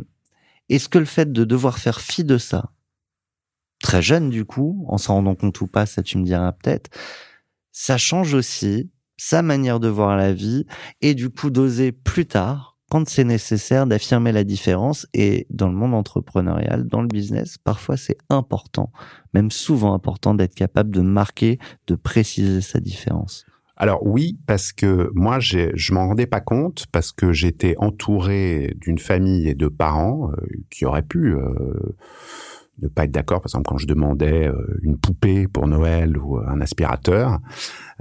Est-ce que le fait de devoir faire fi de ça, très jeune du coup, en s'en rendant compte ou pas, ça tu me diras peut-être, ça change aussi sa manière de voir la vie et du coup d'oser plus tard, quand c'est nécessaire, d'affirmer la différence. Et dans le monde entrepreneurial, dans le business, parfois c'est important, même souvent important d'être capable de marquer, de préciser sa différence. Alors oui, parce que moi, je m'en rendais pas compte parce que j'étais entouré d'une famille et de parents euh, qui auraient pu euh, ne pas être d'accord. Par exemple, quand je demandais euh, une poupée pour Noël ou un aspirateur,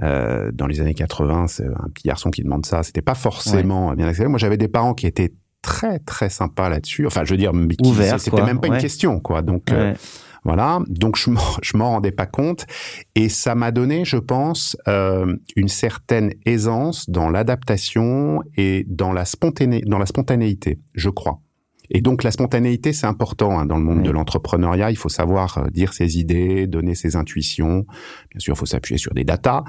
euh, dans les années 80, c'est un petit garçon qui demande ça. C'était pas forcément bien accepté. Moi, j'avais des parents qui étaient très très sympas là-dessus. Enfin, je veux dire, c'était même pas Ouais. une question, quoi. Donc euh, voilà, donc je m'en, je m'en rendais pas compte et ça m'a donné, je pense, euh, une certaine aisance dans l'adaptation et dans la, spontané, dans la spontanéité, je crois. Et donc la spontanéité, c'est important hein, dans le monde Oui. de l'entrepreneuriat. Il faut savoir euh, dire ses idées, donner ses intuitions. Bien sûr, il faut s'appuyer sur des datas,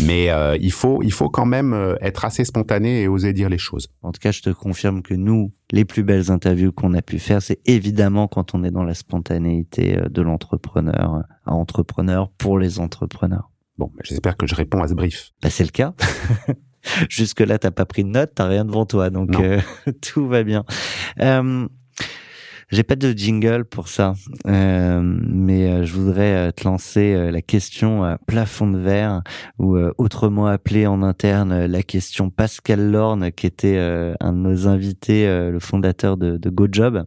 mais euh, il faut il faut quand même euh, être assez spontané et oser dire les choses. En tout cas, je te confirme que nous, les plus belles interviews qu'on a pu faire, c'est évidemment quand on est dans la spontanéité euh, de l'entrepreneur, à entrepreneur pour les entrepreneurs. Bon, j'espère que je réponds à ce brief. Bah, c'est le cas. Jusque là, t'as pas pris de notes, t'as rien devant toi, donc euh, tout va bien. Euh, j'ai pas de jingle pour ça, euh, mais euh, je voudrais euh, te lancer euh, la question euh, plafond de verre, ou euh, autrement appelée en interne la question Pascal Lorne, qui était euh, un de nos invités, euh, le fondateur de, de GoJob.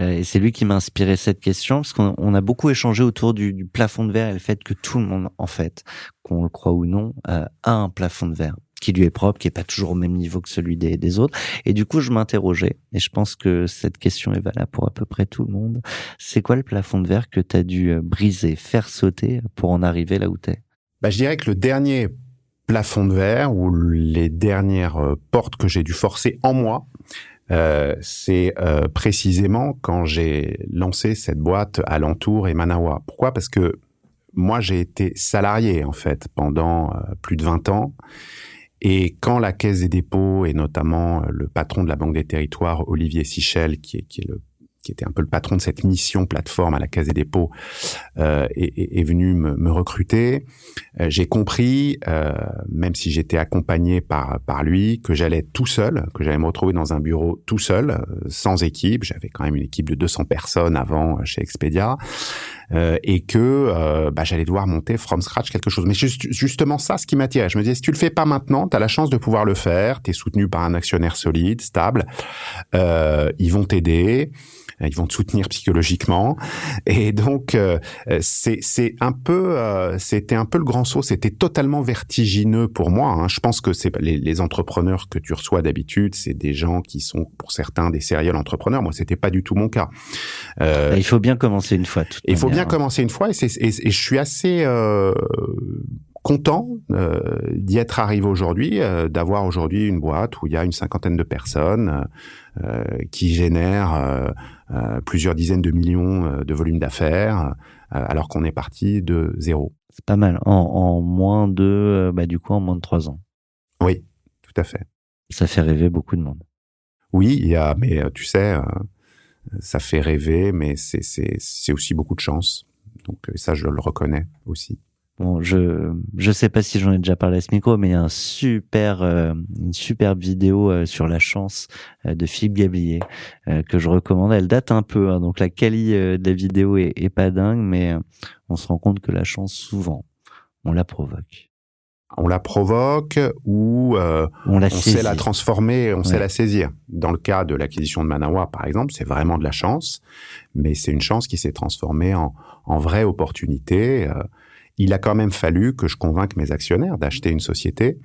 Euh, et c'est lui qui m'a inspiré cette question parce qu'on on a beaucoup échangé autour du, plafond de verre et le fait que tout le monde, en fait, qu'on le croit ou non, euh, a un plafond de verre qui lui est propre, qui est pas toujours au même niveau que celui des, autres. Et du coup, je m'interrogeais, et je pense que cette question est valable pour à peu près tout le monde. C'est quoi le plafond de verre que tu as dû euh, briser, faire sauter pour en arriver là où t'es? Bah, je dirais que le dernier plafond de verre ou les dernières portes que j'ai dû forcer en moi, euh, c'est euh, précisément quand j'ai lancé cette boîte Alentour et Manawa. Pourquoi? Parce que moi, j'ai été salarié, en fait, pendant euh, plus de 20 ans. Et quand la Caisse des dépôts, et notamment euh, le patron de la Banque des Territoires, Olivier Sichel, qui est, qui est le qui était un peu le patron de cette mission plateforme à la Caisse des dépôts, euh, est, est- venu me, me recruter. Euh, j'ai compris, euh, même si j'étais accompagné par par lui, que j'allais tout seul, que j'allais me retrouver dans un bureau tout seul, euh, sans équipe. J'avais quand même une équipe de 200 personnes avant euh, chez Expedia, et que bah, j'allais devoir monter from scratch quelque chose. Mais juste, justement ça, ce qui m'attirait, je me disais, si tu le fais pas maintenant, tu as la chance de pouvoir le faire. Tu es soutenu par un actionnaire solide, stable. Ils vont t'aider. Euh, Ils vont te soutenir psychologiquement, et donc euh, euh, c'est c'est un peu euh, c'était un peu le grand saut. C'était totalement vertigineux pour moi. hein. Je pense que c'est les, les entrepreneurs que tu reçois d'habitude, c'est des gens qui sont pour certains des serial entrepreneurs. Moi, c'était pas du tout mon cas. Euh, Bah, Il faut bien commencer une fois. il faut bien hein. commencer une fois et, et, et je suis assez euh, content euh, d'y être arrivé aujourd'hui, euh, d'avoir aujourd'hui une boîte où il y a une cinquantaine de personnes euh, qui génèrent euh, euh, plusieurs dizaines de millions euh, de volumes d'affaires, euh, alors qu'on est parti de zéro. C'est pas mal. En, en moins de, euh, bah, du coup, en moins de trois ans. Oui, tout à fait. Ça fait rêver beaucoup de monde. Oui, il y a, mais euh, tu sais, euh, ça fait rêver, mais c'est aussi beaucoup de chance. Donc euh, ça, je le reconnais aussi. Bon, je je sais pas si j'en ai déjà parlé à ce micro, mais il y a un super euh, une superbe vidéo euh, sur la chance euh, de Philippe Gablier que je recommande. Elle date un peu, hein, donc la qualité de la vidéo est, est pas dingue, mais on se rend compte que la chance souvent on la provoque, On la provoque ou on la on sait la transformer, on sait Ouais. la saisir. Dans le cas de l'acquisition de Manawa, par exemple, c'est vraiment de la chance, mais c'est une chance qui s'est transformée en, en vraie opportunité. Il a quand même fallu que je convainque mes actionnaires d'acheter une société,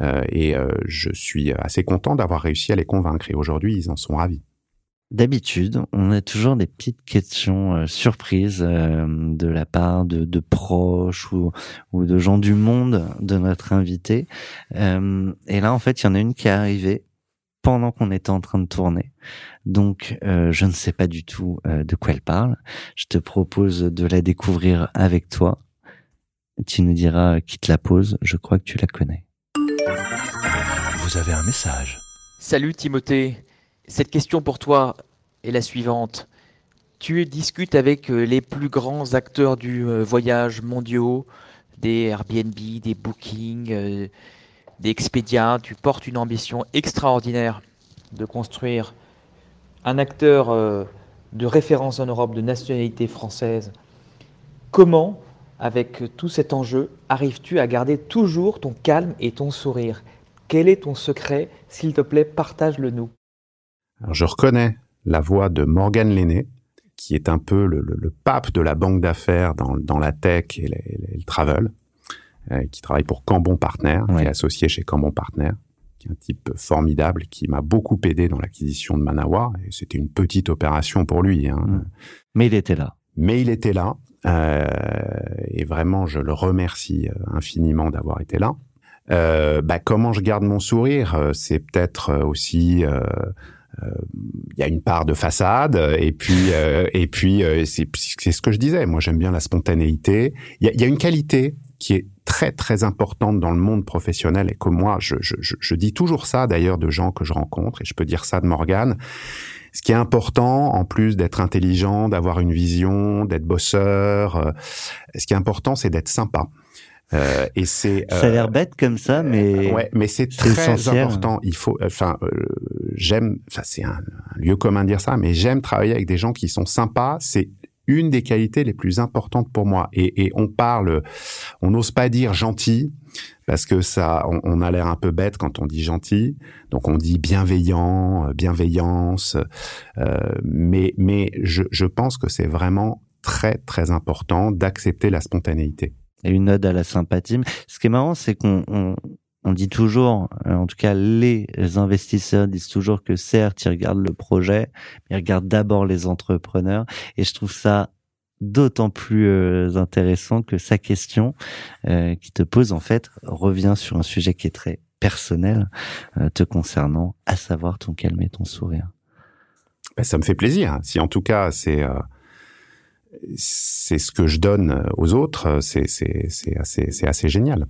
euh, et euh, je suis assez content d'avoir réussi à les convaincre. Et aujourd'hui, ils en sont ravis. D'habitude, on a toujours des petites questions euh, surprises euh, de la part de, de proches ou, ou de gens du monde de notre invité. Euh, et là, en fait, il y en a une qui est arrivée pendant qu'on était en train de tourner. Donc, euh, je ne sais pas du tout euh, de quoi elle parle. Je te propose de la découvrir avec toi. Tu nous diras qui te la pose. Je crois que tu la connais. Vous avez un message. Salut Timothée. Cette question pour toi est la suivante. Tu discutes avec euh, les plus grands acteurs du euh, voyage mondiaux, des Airbnb, des Booking, euh, des Expedia. Tu portes une ambition extraordinaire de construire un acteur euh, de référence en Europe de nationalité française. Comment, avec tout cet enjeu, arrives-tu à garder toujours ton calme et ton sourire? Quel est ton secret? S'il te plaît, partage-le nous. Alors, je reconnais la voix de Morgan Lenné, qui est un peu le, le- le pape de la banque d'affaires dans, dans la tech et, le- travel, euh, qui travaille pour Cambon Partner, qui est associé chez Cambon Partner, qui est un type formidable, qui m'a beaucoup aidé dans l'acquisition de Manawa. Et c'était une petite opération pour lui. Hein. Mm. Mais il était là. Mais il était là, et vraiment, je le remercie euh, infiniment d'avoir été là. Euh, bah, comment je garde mon sourire? Euh, C'est peut-être euh, aussi, euh, euh, il y a une part de façade, et puis, euh, et puis euh, c'est ce que je disais. Moi, j'aime bien la spontanéité. Il y a, y a une qualité qui est très très importante dans le monde professionnel et que moi, je, je, je dis toujours ça d'ailleurs de gens que je rencontre, et je peux dire ça de Morgane. Ce qui est important, en plus d'être intelligent, d'avoir une vision, d'être bosseur, euh, ce qui est important, c'est d'être sympa. Euh, et c'est Ça a l'air bête comme ça, mais ouais, mais c'est très essentiel. important. Il faut, enfin, euh, j'aime, enfin, c'est un, un lieu commun de dire ça, mais j'aime travailler avec des gens qui sont sympas. C'est une des qualités les plus importantes pour moi. Et, et on parle, on n'ose pas dire gentil parce que ça, on, on a l'air un peu bête quand on dit gentil. Donc on dit bienveillant, euh, bienveillance. Euh, mais mais je, je pense que c'est vraiment très très important d'accepter la spontanéité. et une ode à la sympathie. Ce qui est marrant, c'est qu'on on, on dit toujours, euh, en tout cas les investisseurs disent toujours que certes, ils regardent le projet, mais ils regardent d'abord les entrepreneurs. Et je trouve ça d'autant plus euh, intéressant que sa question euh, qui te pose en fait revient sur un sujet qui est très personnel euh, te concernant, à savoir ton calme et ton sourire. Ben, ça me fait plaisir. Si en tout cas c'est euh, c'est ce que je donne aux autres, c'est c'est c'est assez c'est assez génial.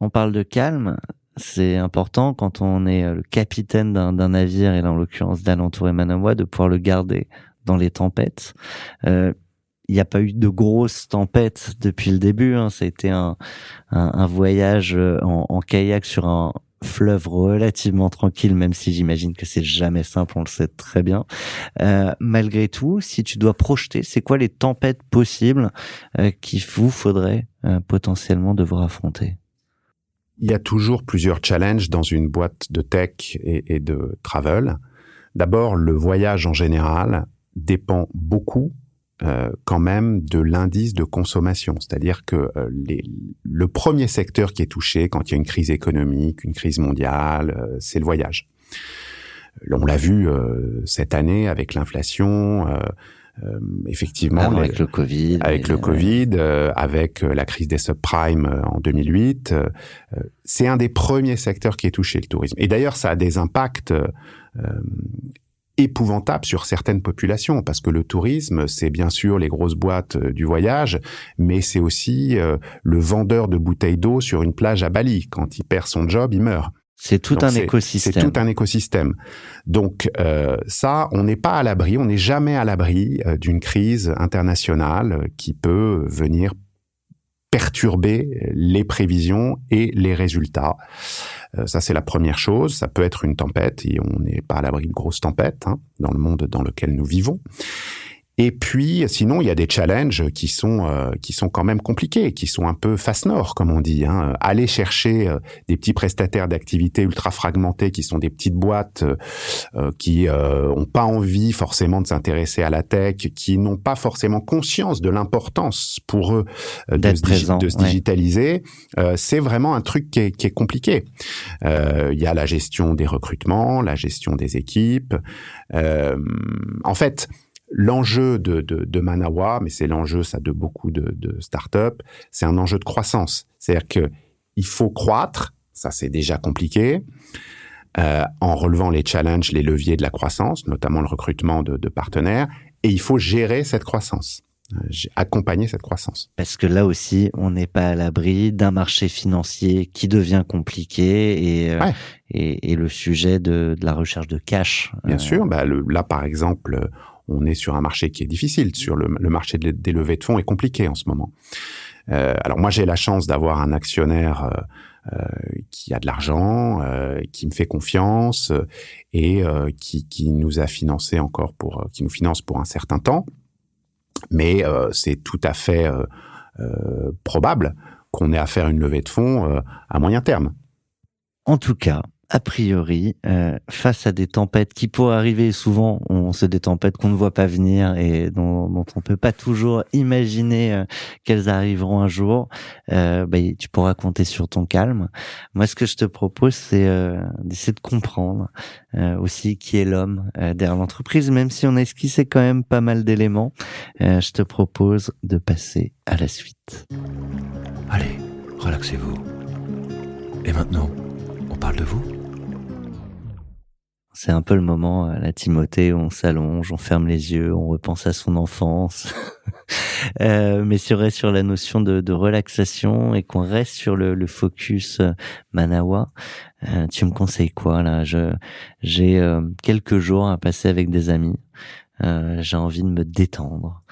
On parle de calme, c'est important quand on est euh, le capitaine d'un navire, et là en l'occurrence d'Alentour et Manawa, de pouvoir le garder dans les tempêtes. Euh, il n'y a pas eu de grosses tempêtes depuis le début. Hein. Ça a été un, voyage euh, en, kayak sur un fleuve relativement tranquille, même si j'imagine que c'est jamais simple, on le sait très bien. Euh, malgré tout, si tu dois projeter, c'est quoi les tempêtes possibles euh, qu'il vous faudrait potentiellement devoir affronter? Il y a toujours plusieurs challenges dans une boîte de tech et, de travel. D'abord, le voyage en général dépend beaucoup euh, quand même de l'indice de consommation. C'est-à-dire que euh, le premier secteur qui est touché quand il y a une crise économique, une crise mondiale, euh, c'est le voyage. On l'a vu cette année avec l'inflation, euh, effectivement. Les- avec le Covid. avec le euh, Covid, euh, avec euh, la crise des subprimes euh, en 2008. euh, c'est un des premiers secteurs qui est touché, le tourisme. Et d'ailleurs, ça a des impacts épouvantables sur certaines populations, parce que le tourisme, c'est bien sûr les grosses boîtes du voyage, mais c'est aussi euh, le vendeur de bouteilles d'eau sur une plage à Bali. Quand il perd son job, il meurt. C'est tout Donc, un écosystème. C'est tout un écosystème. Donc euh, ça, on n'est pas à l'abri, on n'est jamais à l'abri euh, d'une crise internationale qui peut venir perturber les prévisions et les résultats. Euh, ça, c'est la première chose. Ça peut être une tempête, et on n'est pas à l'abri de grosses tempêtes hein, dans le monde dans lequel nous vivons. Et puis, sinon, il y a des challenges qui sont euh, qui sont quand même compliqués, qui sont un peu face nord, comme on dit. Hein. Aller chercher euh, des petits prestataires d'activités ultra fragmentés, qui sont des petites boîtes euh, euh, qui euh, ont pas envie forcément de s'intéresser à la tech, qui n'ont pas forcément conscience de l'importance pour eux euh, de, se, présent, de se ouais. digitaliser. Euh, c'est vraiment un truc qui est, qui est compliqué. Euh, Il y a la gestion des recrutements, la gestion des équipes. Euh, en fait, l'enjeu de, de, de Manawa, mais c'est l'enjeu ça de beaucoup de, de startups, c'est un enjeu de croissance. C'est-à-dire que il faut croître, ça c'est déjà compliqué. euh, en relevant les challenges, les leviers de la croissance, notamment le recrutement de, de partenaires, et il faut gérer cette croissance, euh, accompagner cette croissance. Parce que là aussi, on n'est pas à l'abri d'un marché financier qui devient compliqué et, euh, Ouais. et, et le sujet de, de la recherche de cash. Bien euh, sûr, bah, le- là par exemple, on est sur un marché qui est difficile. Sur le, marché des, levées de fonds est compliqué en ce moment. Euh, alors moi j'ai la chance d'avoir un actionnaire euh, euh, qui a de l'argent, euh, qui me fait confiance euh, et euh, qui, qui nous a financé encore pour, qui nous finance pour un certain temps. Mais c'est tout à fait probable qu'on ait à faire une levée de fonds à moyen terme. En tout cas, a priori, euh, face à des tempêtes qui pourraient arriver, souvent on se des tempêtes qu'on ne voit pas venir et dont, dont on peut pas toujours imaginer euh, qu'elles arriveront un jour, euh, bah, tu pourras compter sur ton calme. Moi, ce que je te propose, c'est euh, d'essayer de comprendre euh, aussi qui est l'homme euh, derrière l'entreprise, même si on a esquissé quand même pas mal d'éléments. Je te propose de passer à la suite. Allez, relaxez-vous. Et maintenant, on parle de vous C'est un peu le moment, euh, la Timothée, où on s'allonge, on ferme les yeux, on repense à son enfance. Euh, mais reste sur la notion de, de relaxation et qu'on reste sur le, le focus euh, Manawa, euh, tu me conseilles quoi là? J'ai euh, quelques jours à passer avec des amis. Euh, j'ai envie de me détendre.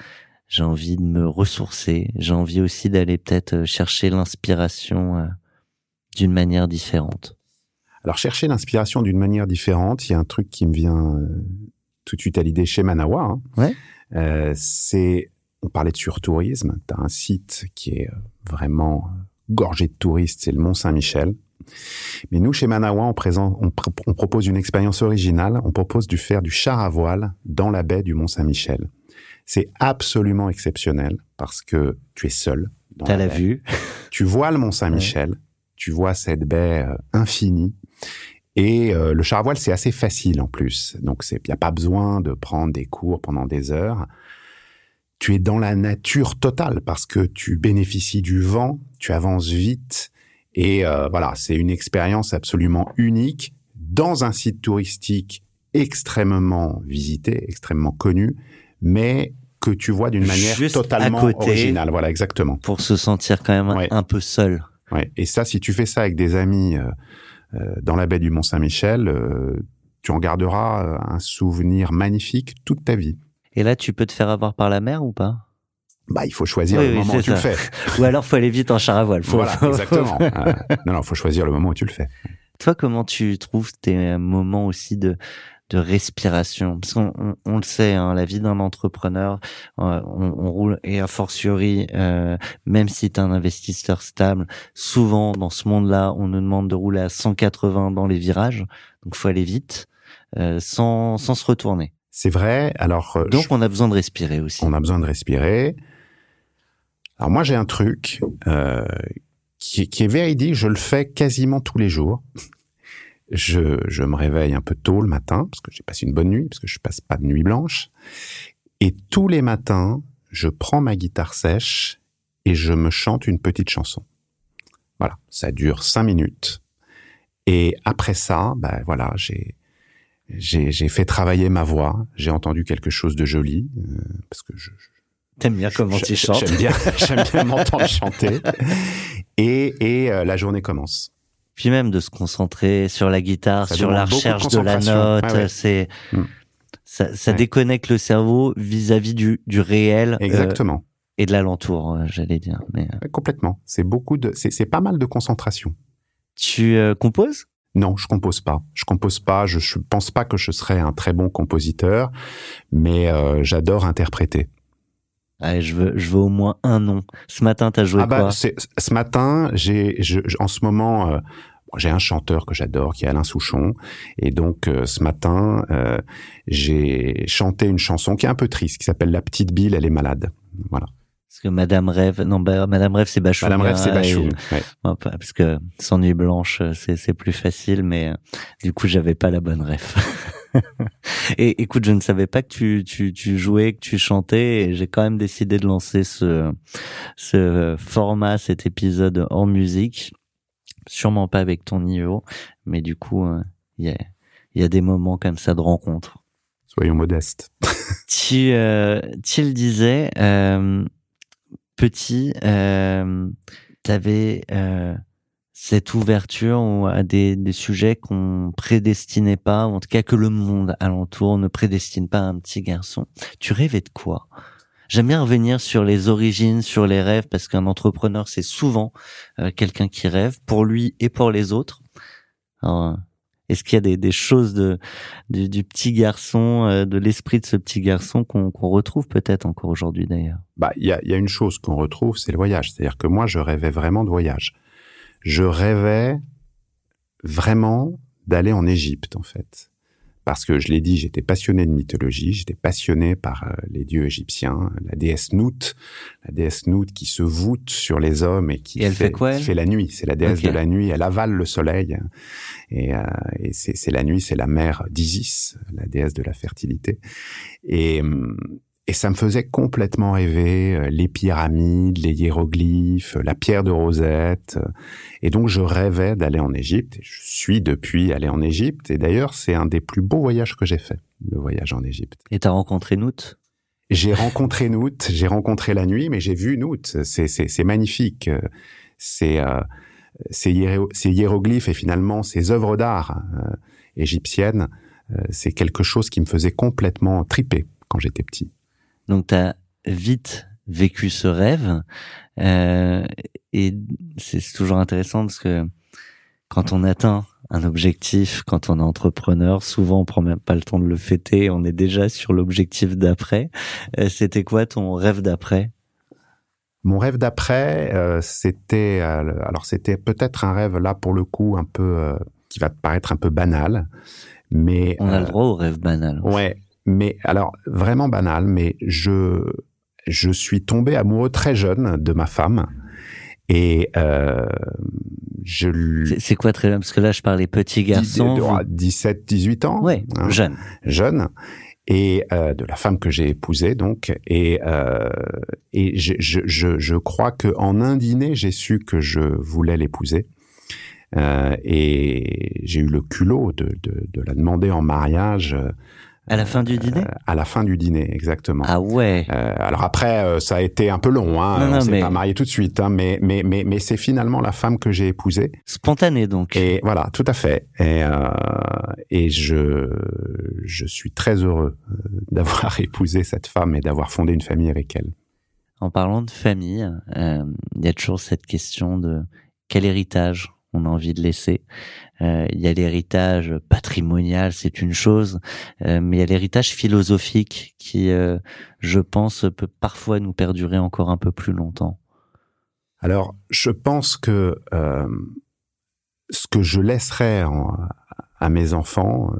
J'ai envie de me ressourcer. J'ai envie aussi d'aller peut-être chercher l'inspiration d'une manière différente. Alors chercher l'inspiration d'une manière différente, il y a un truc qui me vient euh, tout de suite à l'idée chez Manawa. hein. Ouais. Euh, c'est, on parlait de surtourisme. Tu as un site qui est euh, vraiment gorgé de touristes, c'est le Mont Saint-Michel. Mais nous, chez Manawa, on, présente, on, pr- on propose une expérience originale. On propose de faire du char à voile dans la baie du Mont Saint-Michel. C'est absolument exceptionnel parce que tu es seul. T'as la baie. vue Tu vois le Mont Saint-Michel, tu vois cette baie euh, infinie. Et euh, le char à voile, c'est assez facile en plus. Donc, il n'y a pas besoin de prendre des cours pendant des heures. Tu es dans la nature totale parce que tu bénéficies du vent, tu avances vite. Et euh, voilà, c'est une expérience absolument unique dans un site touristique extrêmement visité, extrêmement connu, mais que tu vois d'une manière Juste à totalement côté. originale. Voilà, exactement. pour se sentir quand même Ouais. un peu seul. Ouais. Et ça, si tu fais ça avec des amis euh, euh, dans la baie du Mont Saint-Michel, euh, tu en garderas euh, un souvenir magnifique toute ta vie. Et là, tu peux te faire avoir par la mer ou pas? Bah, il faut choisir Oui, le oui, moment où tu le fais. Ou alors, faut aller vite en char à voile. Faut- voilà, faut- exactement. Euh, non, non, faut choisir le moment où tu le fais. Toi, comment tu trouves tes moments aussi de de respiration Parce qu'on on, on le sait, hein, la vie d'un entrepreneur, euh, on, on roule et a fortiori, euh, même si tu es un investisseur stable, souvent dans ce monde-là, on nous demande de rouler à 180 dans les virages, donc faut aller vite, euh, sans sans se retourner. C'est vrai. Alors, euh, Donc, je- on a besoin de respirer aussi. on a besoin de respirer. Alors moi, j'ai un truc euh, qui, qui est véridique. Je le fais quasiment tous les jours. Je, je me réveille un peu tôt le matin parce que j'ai passé une bonne nuit, parce que je passe pas de nuit blanche. Et tous les matins, je prends ma guitare sèche et je me chante une petite chanson. Voilà, ça dure cinq minutes. Et après ça, ben voilà, j'ai j'ai j'ai fait travailler ma voix. J'ai entendu quelque chose de joli euh, parce que je, T'aimes bien comment tu chantes J'aime bien, j'aime bien m'entendre chanter. Et, et euh, la journée commence. Puis même de se concentrer sur la guitare, Ça sur la de recherche de, la concentration. note, Ah ouais. c'est Mm. ça, ça Ouais. déconnecte le cerveau vis-à-vis du, du réel euh, Exactement. et de l'alentour, euh, j'allais dire. Mais euh, Complètement. C'est beaucoup de, c'est, c'est pas mal de concentration. tu euh, composes? Non, je compose pas. Je compose pas. Je, je pense pas que je serais un très bon compositeur, mais euh, j'adore interpréter. Allez, je veux, je veux au moins un nom. Ce matin, t'as joué Ah bah, quoi ce matin, j'ai, je, je- en ce moment, euh, j'ai un chanteur que j'adore, qui est Alain Souchon, et donc euh, ce matin, euh, j'ai chanté une chanson qui est un peu triste, qui s'appelle La petite Bill, elle est malade. Voilà. Parce que Madame Rêve, non, bah, Madame Rêve, c'est Bachoum. Madame Rêve, c'est hein, Bachoum. et- ouais. Parce que sans nuit blanche, c'est plus facile, mais du coup, j'avais pas la bonne ref. et écoute, je ne savais pas que tu, tu, tu jouais, que tu chantais, et j'ai quand même décidé de lancer ce, ce format, cet épisode hors musique. Sûrement pas avec ton niveau, mais du coup, euh, Il y a, il y a des moments comme ça de rencontre. Soyons modestes. tu, euh, tu le disais, euh, petit, euh, tu avais euh, cette ouverture à des, des sujets qu'on prédestinait pas, ou en tout cas que le monde alentour ne prédestine pas à un petit garçon. Tu rêvais de quoi? J'aime bien revenir sur les origines, sur les rêves, parce qu'un entrepreneur, c'est souvent euh, quelqu'un qui rêve pour lui et pour les autres. Est-ce qu'il y a des, des choses de, du, du, petit garçon, euh, de l'esprit de ce petit garçon qu'on qu'on retrouve peut-être encore aujourd'hui d'ailleurs? Bah, il y a, y a une chose qu'on retrouve, c'est le voyage. C'est-à-dire que moi, je rêvais vraiment de voyage. Je rêvais vraiment d'aller en Égypte, en fait parce que je l'ai dit, j'étais passionné de mythologie, j'étais passionné par euh, les dieux égyptiens, la déesse Nout, la déesse Nout qui se voûte sur les hommes et qui et elle fait, fait, quoi, elle? qui fait la nuit. C'est la déesse okay. de la nuit, elle avale le soleil et, euh, et c'est la nuit, c'est la mère d'Isis, la déesse de la fertilité. Et, et ça me faisait complètement rêver euh, les pyramides, les hiéroglyphes, la pierre de Rosette. Et donc je rêvais d'aller en Égypte. Je suis depuis allé en Égypte. Et d'ailleurs, c'est un des plus beaux voyages que j'ai fait, le voyage en Égypte. Et t'as rencontré Nout? J'ai rencontré Nout. J'ai rencontré la nuit, mais j'ai vu Nout. C'est magnifique. C'est euh, ces, hiéro hiéroglyphes et finalement ces œuvres d'art euh, égyptiennes, euh, c'est quelque chose qui me faisait complètement triper quand j'étais petit. Donc, tu as vite vécu ce rêve. Euh, et c'est toujours intéressant parce que quand on atteint un objectif, quand on est entrepreneur, souvent on prend même pas le temps de le fêter, on est déjà sur l'objectif d'après. Euh, c'était quoi ton rêve d'après? Mon rêve d'après, euh, c'était euh, alors c'était peut-être un rêve là pour le coup un peu euh, qui va te paraître un peu banal, mais on a le droit au rêve banal. Ouais, mais alors vraiment banal, mais je je suis tombé amoureux très jeune de ma femme et euh, je c'est quoi très jeune? Parce que là je parlais petit garçon 17 18 ans ouais hein, jeune. jeune. Et euh, de la femme que j'ai épousée donc et euh, et je, je, je, je crois que en un dîner j'ai su que je voulais l'épouser. Euh, et j'ai eu le culot de, de, de la demander en mariage à la fin du dîner? euh, À la fin du dîner, exactement. Ah ouais. Euh, alors après, euh, ça a été un peu long. Hein. Non, non, on s'est mais... pas marié tout de suite, hein, mais mais mais mais c'est finalement la femme que j'ai épousée. Spontané donc. Et voilà, tout à fait. Et euh, et je je suis très heureux d'avoir épousé cette femme et d'avoir fondé une famille avec elle. En parlant de famille, il y a toujours cette question de quel héritage on a envie de laisser. Euh, il y a l'héritage patrimonial, c'est une chose, euh, mais il y a l'héritage philosophique qui, euh, je pense, peut parfois nous perdurer encore un peu plus longtemps. Alors, je pense que ce que je laisserai à mes enfants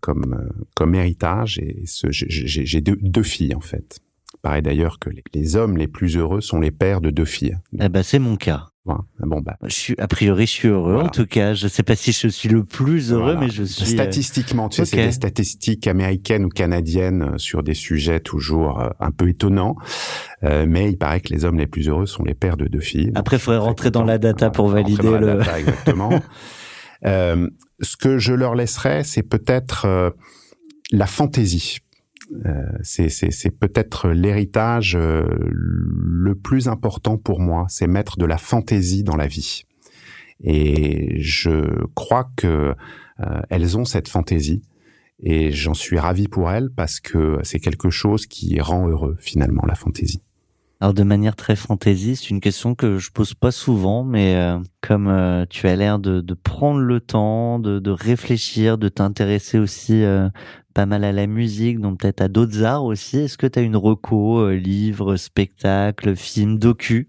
comme comme héritage, et j'ai deux filles en fait. Pareil d'ailleurs que les, les, hommes les plus heureux sont les pères de deux filles. Eh ben c'est mon cas. Bon bah, je suis a priori je suis heureux voilà. en tout cas. Je sais pas si je suis le plus heureux, voilà. mais je suis statistiquement. Tu sais, okay. c'est des statistiques américaines ou canadiennes sur des sujets toujours euh, un peu étonnants. Euh, mais il paraît que les hommes les plus heureux sont les pères de deux filles. Après, il faudrait rentrer dans la data pour valider le. Data, exactement. euh, ce que je leur laisserai, c'est peut-être euh, la fantaisie. Euh, c'est peut-être l'héritage euh, le plus important pour moi, c'est mettre de la fantaisie dans la vie. Et je crois que euh, elles ont cette fantaisie et j'en suis ravi pour elles parce que c'est quelque chose qui rend heureux finalement la fantaisie. Alors de manière très fantaisie, c'est une question que je pose pas souvent, mais euh, comme euh, tu as l'air de, de, prendre le temps, de, de réfléchir, de t'intéresser aussi euh, pas mal à la musique, donc peut-être à d'autres arts aussi, est-ce que tu as une reco, euh, livre, spectacle, film, docu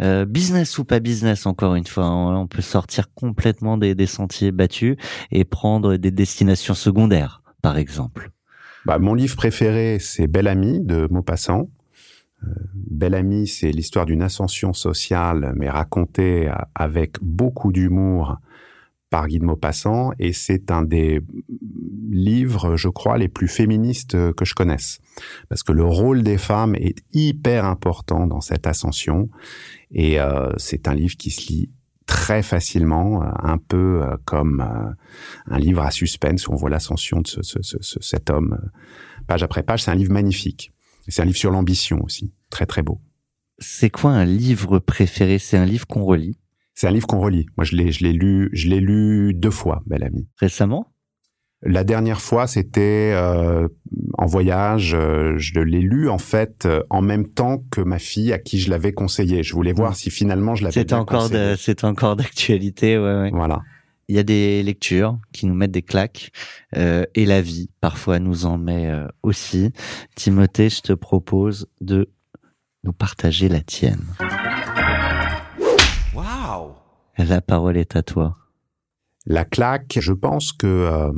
euh, business ou pas business, encore une fois, hein, on peut sortir complètement des, des sentiers battus et prendre des destinations secondaires, par exemple. Bah, mon livre préféré, c'est Belle Amie de Maupassant. Euh, Belle Amie, c'est l'histoire d'une ascension sociale, mais racontée avec beaucoup d'humour par Guy de Maupassant, et c'est un des livres, je crois, les plus féministes que je connaisse. Parce que le rôle des femmes est hyper important dans cette ascension, et euh, c'est un livre qui se lit très facilement, un peu comme un livre à suspense où on voit l'ascension de ce, ce, ce, cet homme page après page. C'est un livre magnifique. C'est un livre sur l'ambition aussi, très très beau. C'est quoi un livre préféré? C'est un livre qu'on relit? C'est un livre qu'on relit. Moi, je l'ai, je l'ai lu, je l'ai lu deux fois, bel ami. Récemment? La dernière fois, c'était euh, en voyage. Euh, je l'ai lu en fait euh, en même temps que ma fille à qui je l'avais conseillé. Je voulais voir si finalement je l'avais C'était bien encore de, c'est encore d'actualité, ouais, ouais. Voilà. Il y a des lectures qui nous mettent des claques euh, et la vie parfois nous en met euh, aussi. Timothée, je te propose de nous partager la tienne. Waouh La parole est à toi. La claque, je pense que euh,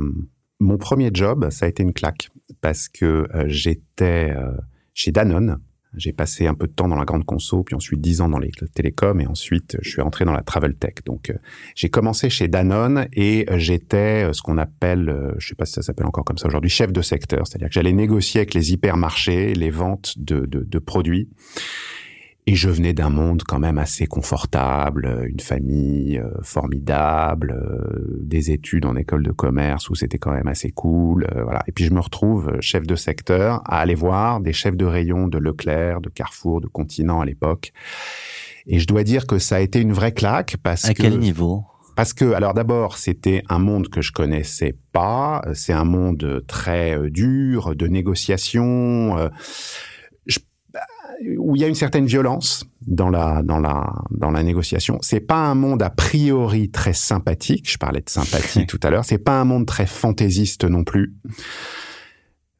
mon premier job, ça a été une claque parce que euh, j'étais euh, chez Danone. J'ai passé un peu de temps dans la grande conso, puis ensuite dix ans dans les télécoms, et ensuite je suis entré dans la travel tech. Donc euh, j'ai commencé chez Danone et euh, j'étais euh, ce qu'on appelle, euh, je sais pas si ça s'appelle encore comme ça aujourd'hui, chef de secteur. C'est-à-dire que j'allais négocier avec les hypermarchés les ventes de, de, de produits. Et je venais d'un monde quand même assez confortable, euh, une famille euh, formidable, euh, des études en école de commerce où c'était quand même assez cool, voilà. Et puis je me retrouve chef de secteur à aller voir des chefs de rayon de Leclerc, de Carrefour, de Continent à l'époque. Et je dois dire que ça a été une vraie claque parce À que quel niveau? parce que, alors d'abord, c'était un monde que je connaissais pas. C'est un monde très dur de négociation, euh, je- bah, où il y a une certaine violence dans la dans la dans la négociation. C'est pas un monde a priori très sympathique. Je parlais de sympathie tout à l'heure. C'est pas un monde très fantaisiste non plus.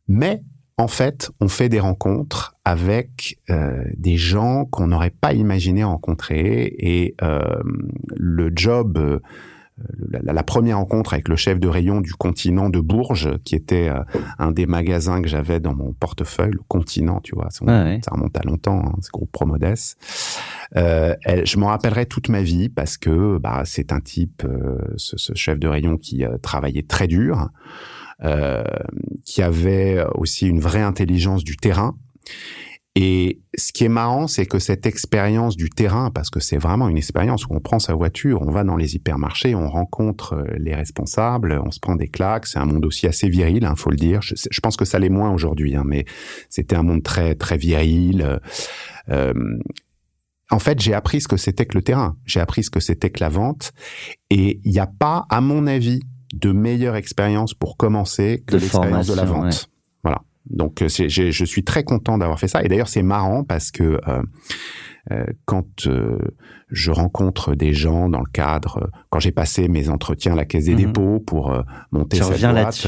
Mais en fait, on fait des rencontres avec euh, des gens qu'on n'aurait pas imaginé rencontrer et euh, le job, euh, la, la première rencontre avec le chef de rayon du continent de Bourges, qui était euh, un des magasins que j'avais dans mon portefeuille, le continent, tu vois, ça, Ouais, ouais. ça remonte à longtemps, hein, ce groupe Promodes. Euh, elle- je m'en rappellerai toute ma vie parce que bah, c'est un type, euh, ce, ce chef de rayon qui euh, travaillait très dur, euh, qui avait aussi une vraie intelligence du terrain. Et ce qui est marrant, c'est que cette expérience du terrain, parce que c'est vraiment une expérience où on prend sa voiture, on va dans les hypermarchés, on rencontre euh, les responsables, on se prend des claques. C'est un monde aussi assez viril, hein, faut le dire. Je, pense que ça l'est moins aujourd'hui, hein, mais c'était un monde très très viril. euh, euh, en fait, j'ai appris ce que c'était que le terrain. J'ai appris ce que c'était que la vente. Et il n'y a pas, à mon avis, de meilleure expérience pour commencer que l'expérience de la vente. Voilà. Donc, euh, je suis très content d'avoir fait ça. Et d'ailleurs, c'est marrant parce que euh, euh, quand euh, je rencontre des gens dans le cadre, euh, quand j'ai passé mes entretiens à la Caisse des Mhm. dépôts pour euh, monter Tu cette reviens boîte,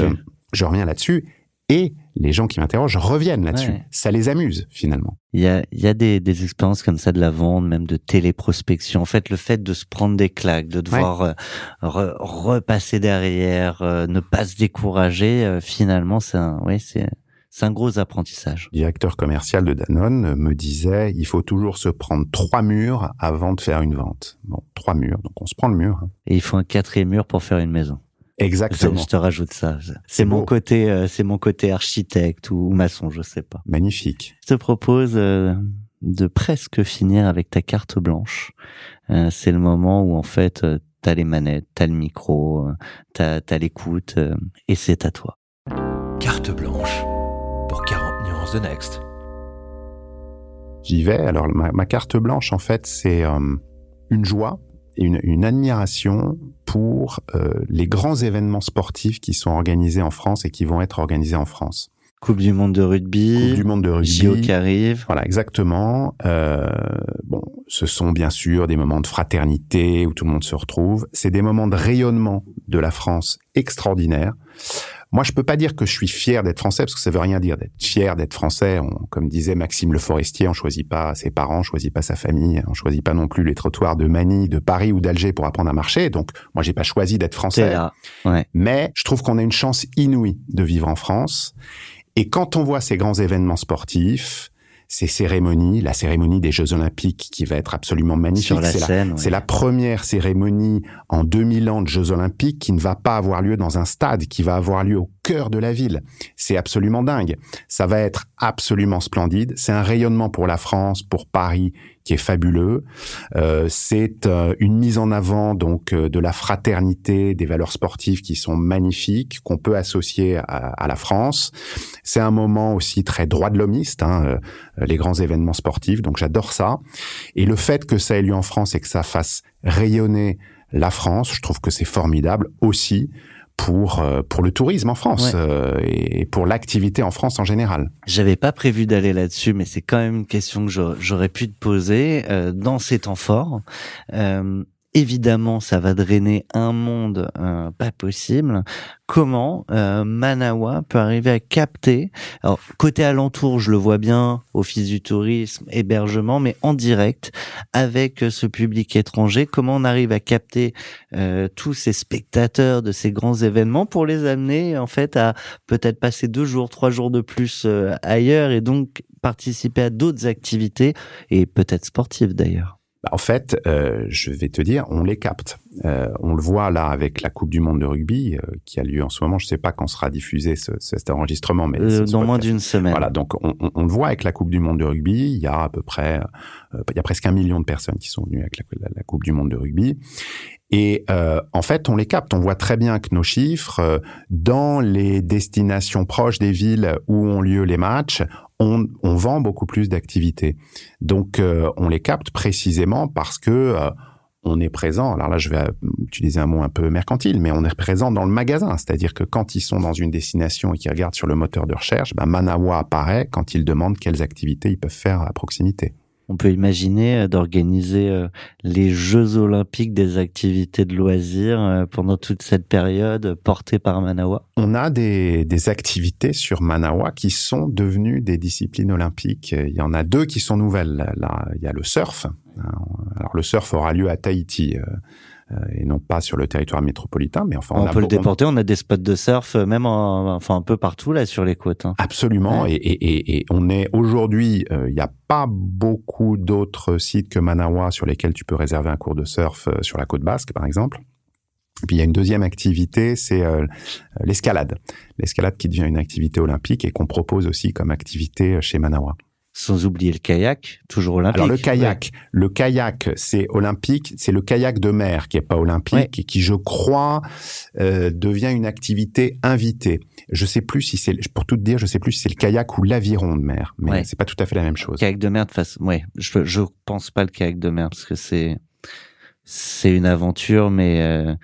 je reviens là-dessus. Et les gens qui m'interrogent reviennent là-dessus. Ouais. Ça les amuse finalement. Il y a, il y a des, des expériences comme ça de la vente, même de téléprospection. En fait, le fait de se prendre des claques, de devoir re- repasser derrière, euh, ne pas se décourager, euh, finalement, c'est un, ouais, c'est, c'est un gros apprentissage. Le directeur commercial de Danone me disait il faut toujours se prendre trois murs avant de faire une vente. Bon, trois murs, donc on se prend le mur. hein. Et il faut un quatrième mur pour faire une maison. Exactement. Je te rajoute ça. C'est mon beau. côté, euh, c'est mon côté architecte ou, ou maçon, je sais pas. Magnifique. Je te propose euh, de presque finir avec ta carte blanche. Euh, c'est le moment où en fait euh, t'as les manettes, t'as le micro, euh, t'as t'as l'écoute euh, et c'est à toi. Carte blanche pour 40 nuances de Next. J'y vais. Alors ma, ma carte blanche, en fait, c'est euh, une joie et une, une admiration pour euh, les grands événements sportifs qui sont organisés en France et qui vont être organisés en France. Coupe du monde de rugby, Coupe du monde de rugby. JO qui arrive. Voilà, exactement. Euh, bon, ce sont bien sûr des moments de fraternité où tout le monde se retrouve. C'est des moments de rayonnement de la France extraordinaires. Moi, je peux pas dire que je suis fier d'être français parce que ça veut rien dire d'être fier d'être français. On, comme disait Maxime Le Forestier, on choisit pas ses parents, on choisit pas sa famille, on choisit pas non plus les trottoirs de Manille, de Paris ou d'Alger pour apprendre à marcher. Donc, moi, j'ai pas choisi d'être français. là. Ouais. Mais je trouve qu'on a une chance inouïe de vivre en France. Et quand on voit ces grands événements sportifs, ces cérémonies, la cérémonie des Jeux Olympiques qui va être absolument magnifique, c'est la, ouais. la première cérémonie en 2000 ans de Jeux Olympiques qui ne va pas avoir lieu dans un stade, qui va avoir lieu au cœur de la ville. C'est absolument dingue. Ça va être absolument splendide. C'est un rayonnement pour la France, pour Paris, qui est fabuleux. Euh, c'est euh, une mise en avant donc euh, de la fraternité, des valeurs sportives qui sont magnifiques, qu'on peut associer à, la France. C'est un moment aussi très droit de l'homiste, hein, les grands événements sportifs. Donc j'adore ça. Et le fait que ça ait lieu en France et que ça fasse rayonner la France, je trouve que c'est formidable aussi pour euh, pour le tourisme en France euh, et pour l'activité en France en général. J'avais pas prévu d'aller là-dessus, mais c'est quand même une question que j'aurais pu te poser euh, dans ces temps forts. Évidemment, ça va drainer un monde euh, pas possible. Comment euh, Manawa peut arriver à capter Alors côté alentour, je le vois bien, office du tourisme, hébergement, mais en direct avec ce public étranger. Comment on arrive à capter euh, tous ces spectateurs de ces grands événements pour les amener en fait à peut-être passer deux jours, trois jours de plus ailleurs et donc participer à d'autres activités et peut-être sportives d'ailleurs. Bah, en fait, euh, je vais te dire, on les capte. Euh, on le voit là avec la Coupe du Monde de rugby euh, qui a lieu en ce moment. Je ne sais pas quand sera diffusé ce, cet enregistrement, mais dans moins d'une semaine. Voilà, donc on, on, le voit avec la Coupe du Monde de rugby. Il y a à peu près, il y a presque un million de personnes qui sont venues avec la, la Coupe du Monde de rugby. Et en fait, on les capte. On voit très bien que nos chiffres, dans les destinations proches des villes où ont lieu les matchs, on, on vend beaucoup plus d'activités. Donc, euh, on les capte précisément parce que euh, on est présent. Alors là, je vais utiliser un mot un peu mercantile, mais on est présent dans le magasin. C'est-à-dire que quand ils sont dans une destination et qu'ils regardent sur le moteur de recherche, ben Manawa apparaît quand ils demandent quelles activités ils peuvent faire à proximité on peut imaginer euh, d'organiser euh, les Jeux olympiques des activités de loisirs euh, pendant toute cette période portée par Manawa On a des, activités sur Manawa qui sont devenues des disciplines olympiques. Il y en a deux qui sont nouvelles. Là, il y a le surf. Alors le surf aura lieu à Tahiti et non pas sur le territoire métropolitain. Mais enfin, on, peut le déporter. On a des spots de surf, euh, même enfin un peu partout là sur les côtes. Hein. Absolument. Et, et, et, on est aujourd'hui, euh, il n'y a pas beaucoup d'autres sites que Manawa sur lesquels tu peux réserver un cours de surf sur la côte basque, par exemple. Et puis il y a une deuxième activité, c'est l'escalade. L'escalade qui devient une activité olympique et qu'on propose aussi comme activité chez Manawa. Sans oublier le kayak, toujours olympique. Alors le kayak, le kayak, c'est olympique, c'est le kayak de mer qui est pas olympique et qui, je crois, euh, devient une activité invitée. Je sais plus si c'est, pour tout te dire, je sais plus si c'est le kayak ou l'aviron de mer, mais c'est pas tout à fait la même chose. Kayak de mer de façon, ouais, je je pense pas le kayak de mer parce que c'est c'est une aventure, mais euh,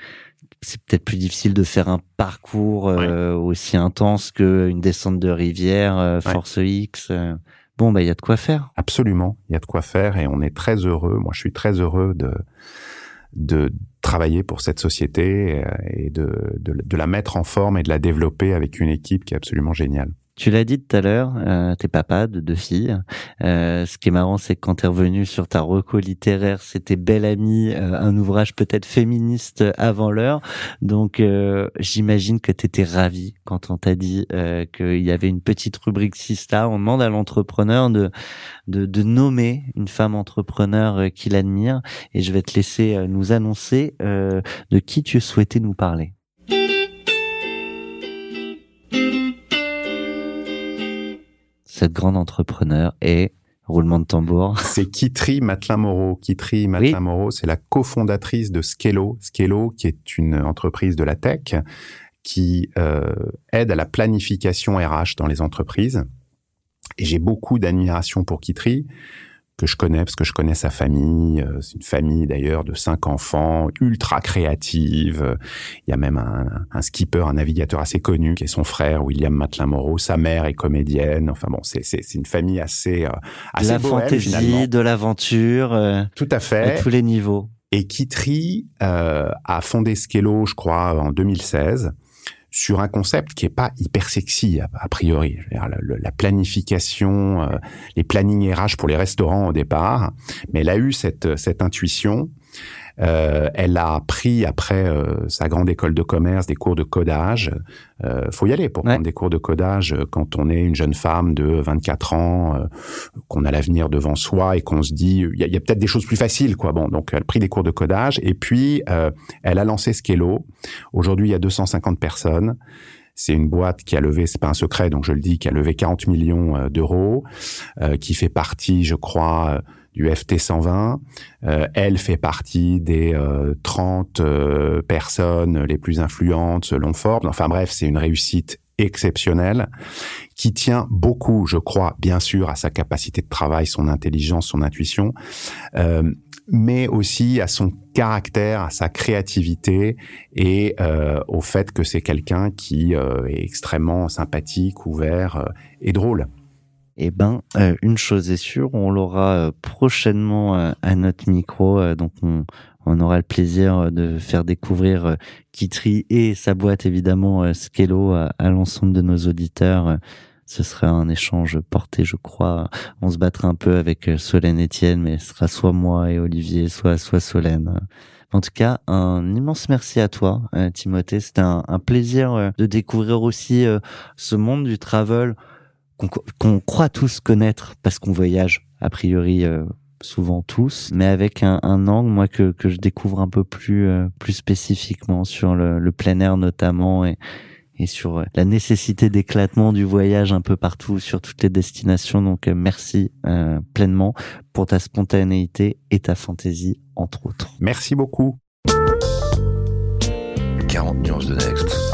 c'est peut-être plus difficile de faire un parcours euh, aussi intense qu'une descente de rivière, euh, Force X. Bon, bah, il y a de quoi faire. Absolument, il y a de quoi faire et on est très heureux. Moi, je suis très heureux de de travailler pour cette société euh, et de, de, de la mettre en forme et de la développer avec une équipe qui est absolument géniale. Tu l'as dit tout à l'heure, euh, t'es papa de deux filles. Euh, ce qui est marrant, c'est que quand t'es revenu sur ta reco littéraire, c'était Belle Amie, euh, un ouvrage peut-être féministe avant l'heure. Donc, euh, j'imagine que t'étais ravi quand on t'a dit euh, qu'il y avait une petite rubrique Sista. On demande à l'entrepreneur de, de, de nommer une femme entrepreneur qu'il admire. Et je vais te laisser nous annoncer de qui tu souhaitais nous parler. Cette grande entrepreneur est roulement de tambour. C'est Kitri Matlin-Moreau. Kitri Matlin-Moreau, c'est la cofondatrice de Skello. Skello, qui est une entreprise de la tech qui euh, aide à la planification RH dans les entreprises. Et j'ai beaucoup d'admiration pour Kitri que je connais parce que je connais sa famille. Euh, c'est une famille d'ailleurs de cinq enfants, ultra créative. Il y a même un, un, skipper, un navigateur assez connu qui est son frère William Matlin Moreau. Sa mère est comédienne. Enfin bon, c'est c'est une famille assez euh, assez de la fantaisie, de l'aventure. Euh, Tout à fait. À tous les niveaux. Et Kitri euh, a fondé Skello, je crois, en 2016 sur un concept qui est pas hyper sexy a, priori. La, la, planification, euh, les plannings RH pour les restaurants au départ, mais elle a eu cette, cette intuition euh, elle a pris après euh, sa grande école de commerce des cours de codage. Euh, faut y aller pour prendre des cours de codage quand on est une jeune femme de 24 ans, euh, qu'on a l'avenir devant soi et qu'on se dit il y a, peut-être des choses plus faciles quoi. Bon, donc elle a pris des cours de codage et puis elle a lancé Skello. Aujourd'hui, il y a 250 personnes. c'est une boîte qui a levé, c'est pas un secret, donc je le dis, qui a levé 40 millions euh, d'euros, euh, qui fait partie, je crois, du FT 120. elle fait partie des 30 personnes les plus influentes selon Forbes. Enfin bref, c'est une réussite exceptionnelle qui tient beaucoup, je crois, bien sûr, à sa capacité de travail, son intelligence, son intuition, euh, mais aussi à son caractère, à sa créativité et euh, au fait que c'est quelqu'un qui euh, est extrêmement sympathique, ouvert euh, et drôle. Eh ben, euh, une chose est sûre, on l'aura euh, prochainement à notre micro, donc on, aura le plaisir de faire découvrir Kitri et sa boîte évidemment Skello à, l'ensemble de nos auditeurs ce sera un échange porté, je crois. On se battra un peu avec euh, Solène Etienne, mais ce sera soit moi et Olivier, soit soit Solène. En tout cas, un immense merci à toi, euh, Timothée. C'était un, plaisir euh, de découvrir aussi ce monde du travel qu'on croit tous connaître parce qu'on voyage a priori souvent tous, mais avec un, angle moi que, que je découvre un peu plus plus spécifiquement sur le, le plein air notamment et et sur euh, la nécessité d'éclatement du voyage un peu partout sur toutes les destinations. Donc euh, merci euh, pleinement pour ta spontanéité et ta fantaisie entre autres. Merci beaucoup. 40 nuances de Next